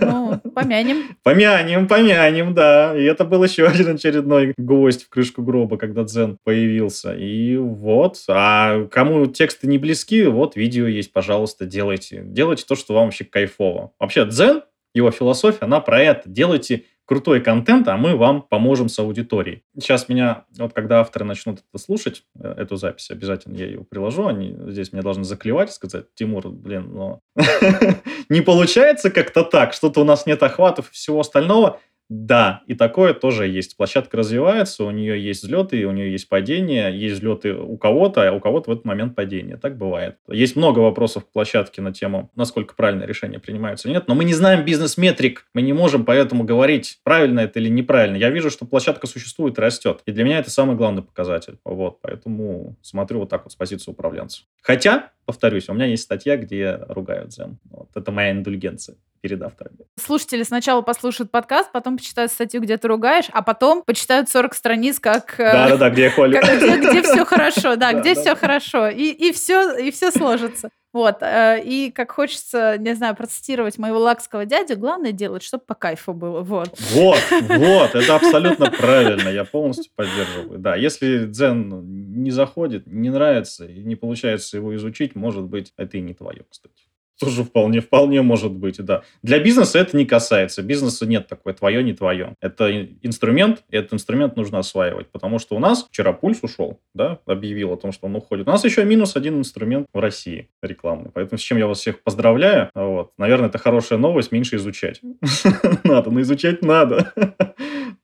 Ну, помянем. Помянем, помянем, да. И это был еще один очередной гость в крышку гроба, когда Дзен появился. И вот. А кому тексты не близки, вот видео есть, пожалуйста, делайте. Делайте то, что вам вообще кайфово. Вообще, Дзен, его философия, она про это. Делайте крутой контент, а мы вам поможем с аудиторией. Сейчас меня, вот когда авторы начнут это слушать, э, эту запись, обязательно я ее приложу, они здесь меня должны заклевать и сказать, Тимур, блин, ну не получается как-то так, что-то у нас нет охватов и всего остального, да, и такое тоже есть. Площадка развивается, у нее есть взлеты, у нее есть падения, есть взлеты у кого-то, а у кого-то в этот момент падение. Так бывает. Есть много вопросов к площадке на тему, насколько правильное решение принимается или нет, но мы не знаем бизнес-метрик, мы не можем поэтому говорить, правильно это или неправильно. Я вижу, что площадка существует и растет, и для меня это самый главный показатель. Вот, поэтому смотрю вот так вот с позиции управленца. Хотя, повторюсь, у меня есть статья, где ругают Zen. Вот, это моя индульгенция перед авторами. Слушатели сначала послушают подкаст, потом почитают статью, где ты ругаешь, а потом почитают 40 страниц, как... Э, Да-да-да, где я хвалю. Где, где все хорошо, да, где все хорошо. И, и, все, и все сложится. Вот. Э, и как хочется, не знаю, процитировать моего лакского дядю, главное делать, чтобы по кайфу было. Вот. Вот, вот, это абсолютно правильно. Я полностью поддерживаю. Да, если дзен не заходит, не нравится и не получается его изучить, может быть, это и не твое, кстати. Тоже вполне, вполне может быть, да. Для бизнеса это не касается. Бизнеса нет такой твое, не твое. Это инструмент, и этот инструмент нужно осваивать, потому что у нас вчера пульс ушел, да, объявил о том, что он уходит. У нас еще минус один инструмент в России рекламный. Поэтому с чем я вас всех поздравляю. Вот. Наверное, это хорошая новость, меньше изучать. Надо, но изучать надо.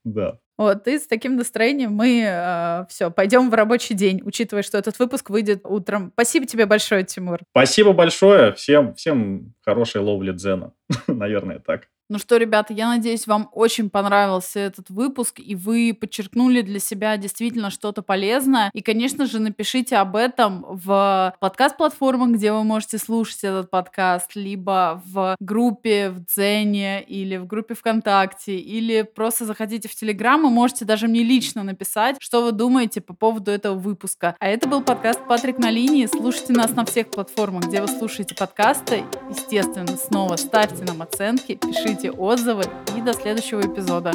Да. Вот, и с таким настроением мы э, все, пойдем в рабочий день, учитывая, что этот выпуск выйдет утром. Спасибо тебе большое, Тимур. Спасибо большое. Всем, всем хорошей ловли дзена. Наверное, так. Ну что, ребята, я надеюсь, вам очень понравился этот выпуск, и вы подчеркнули для себя действительно что-то полезное. И, конечно же, напишите об этом в подкаст-платформах, где вы можете слушать этот подкаст, либо в группе в Дзене, или в группе ВКонтакте, или просто заходите в Телеграм и можете даже мне лично написать, что вы думаете по поводу этого выпуска. А это был подкаст «Патрик на линии». Слушайте нас на всех платформах, где вы слушаете подкасты. Естественно, снова ставьте нам оценки, пишите отзывы и до следующего эпизода.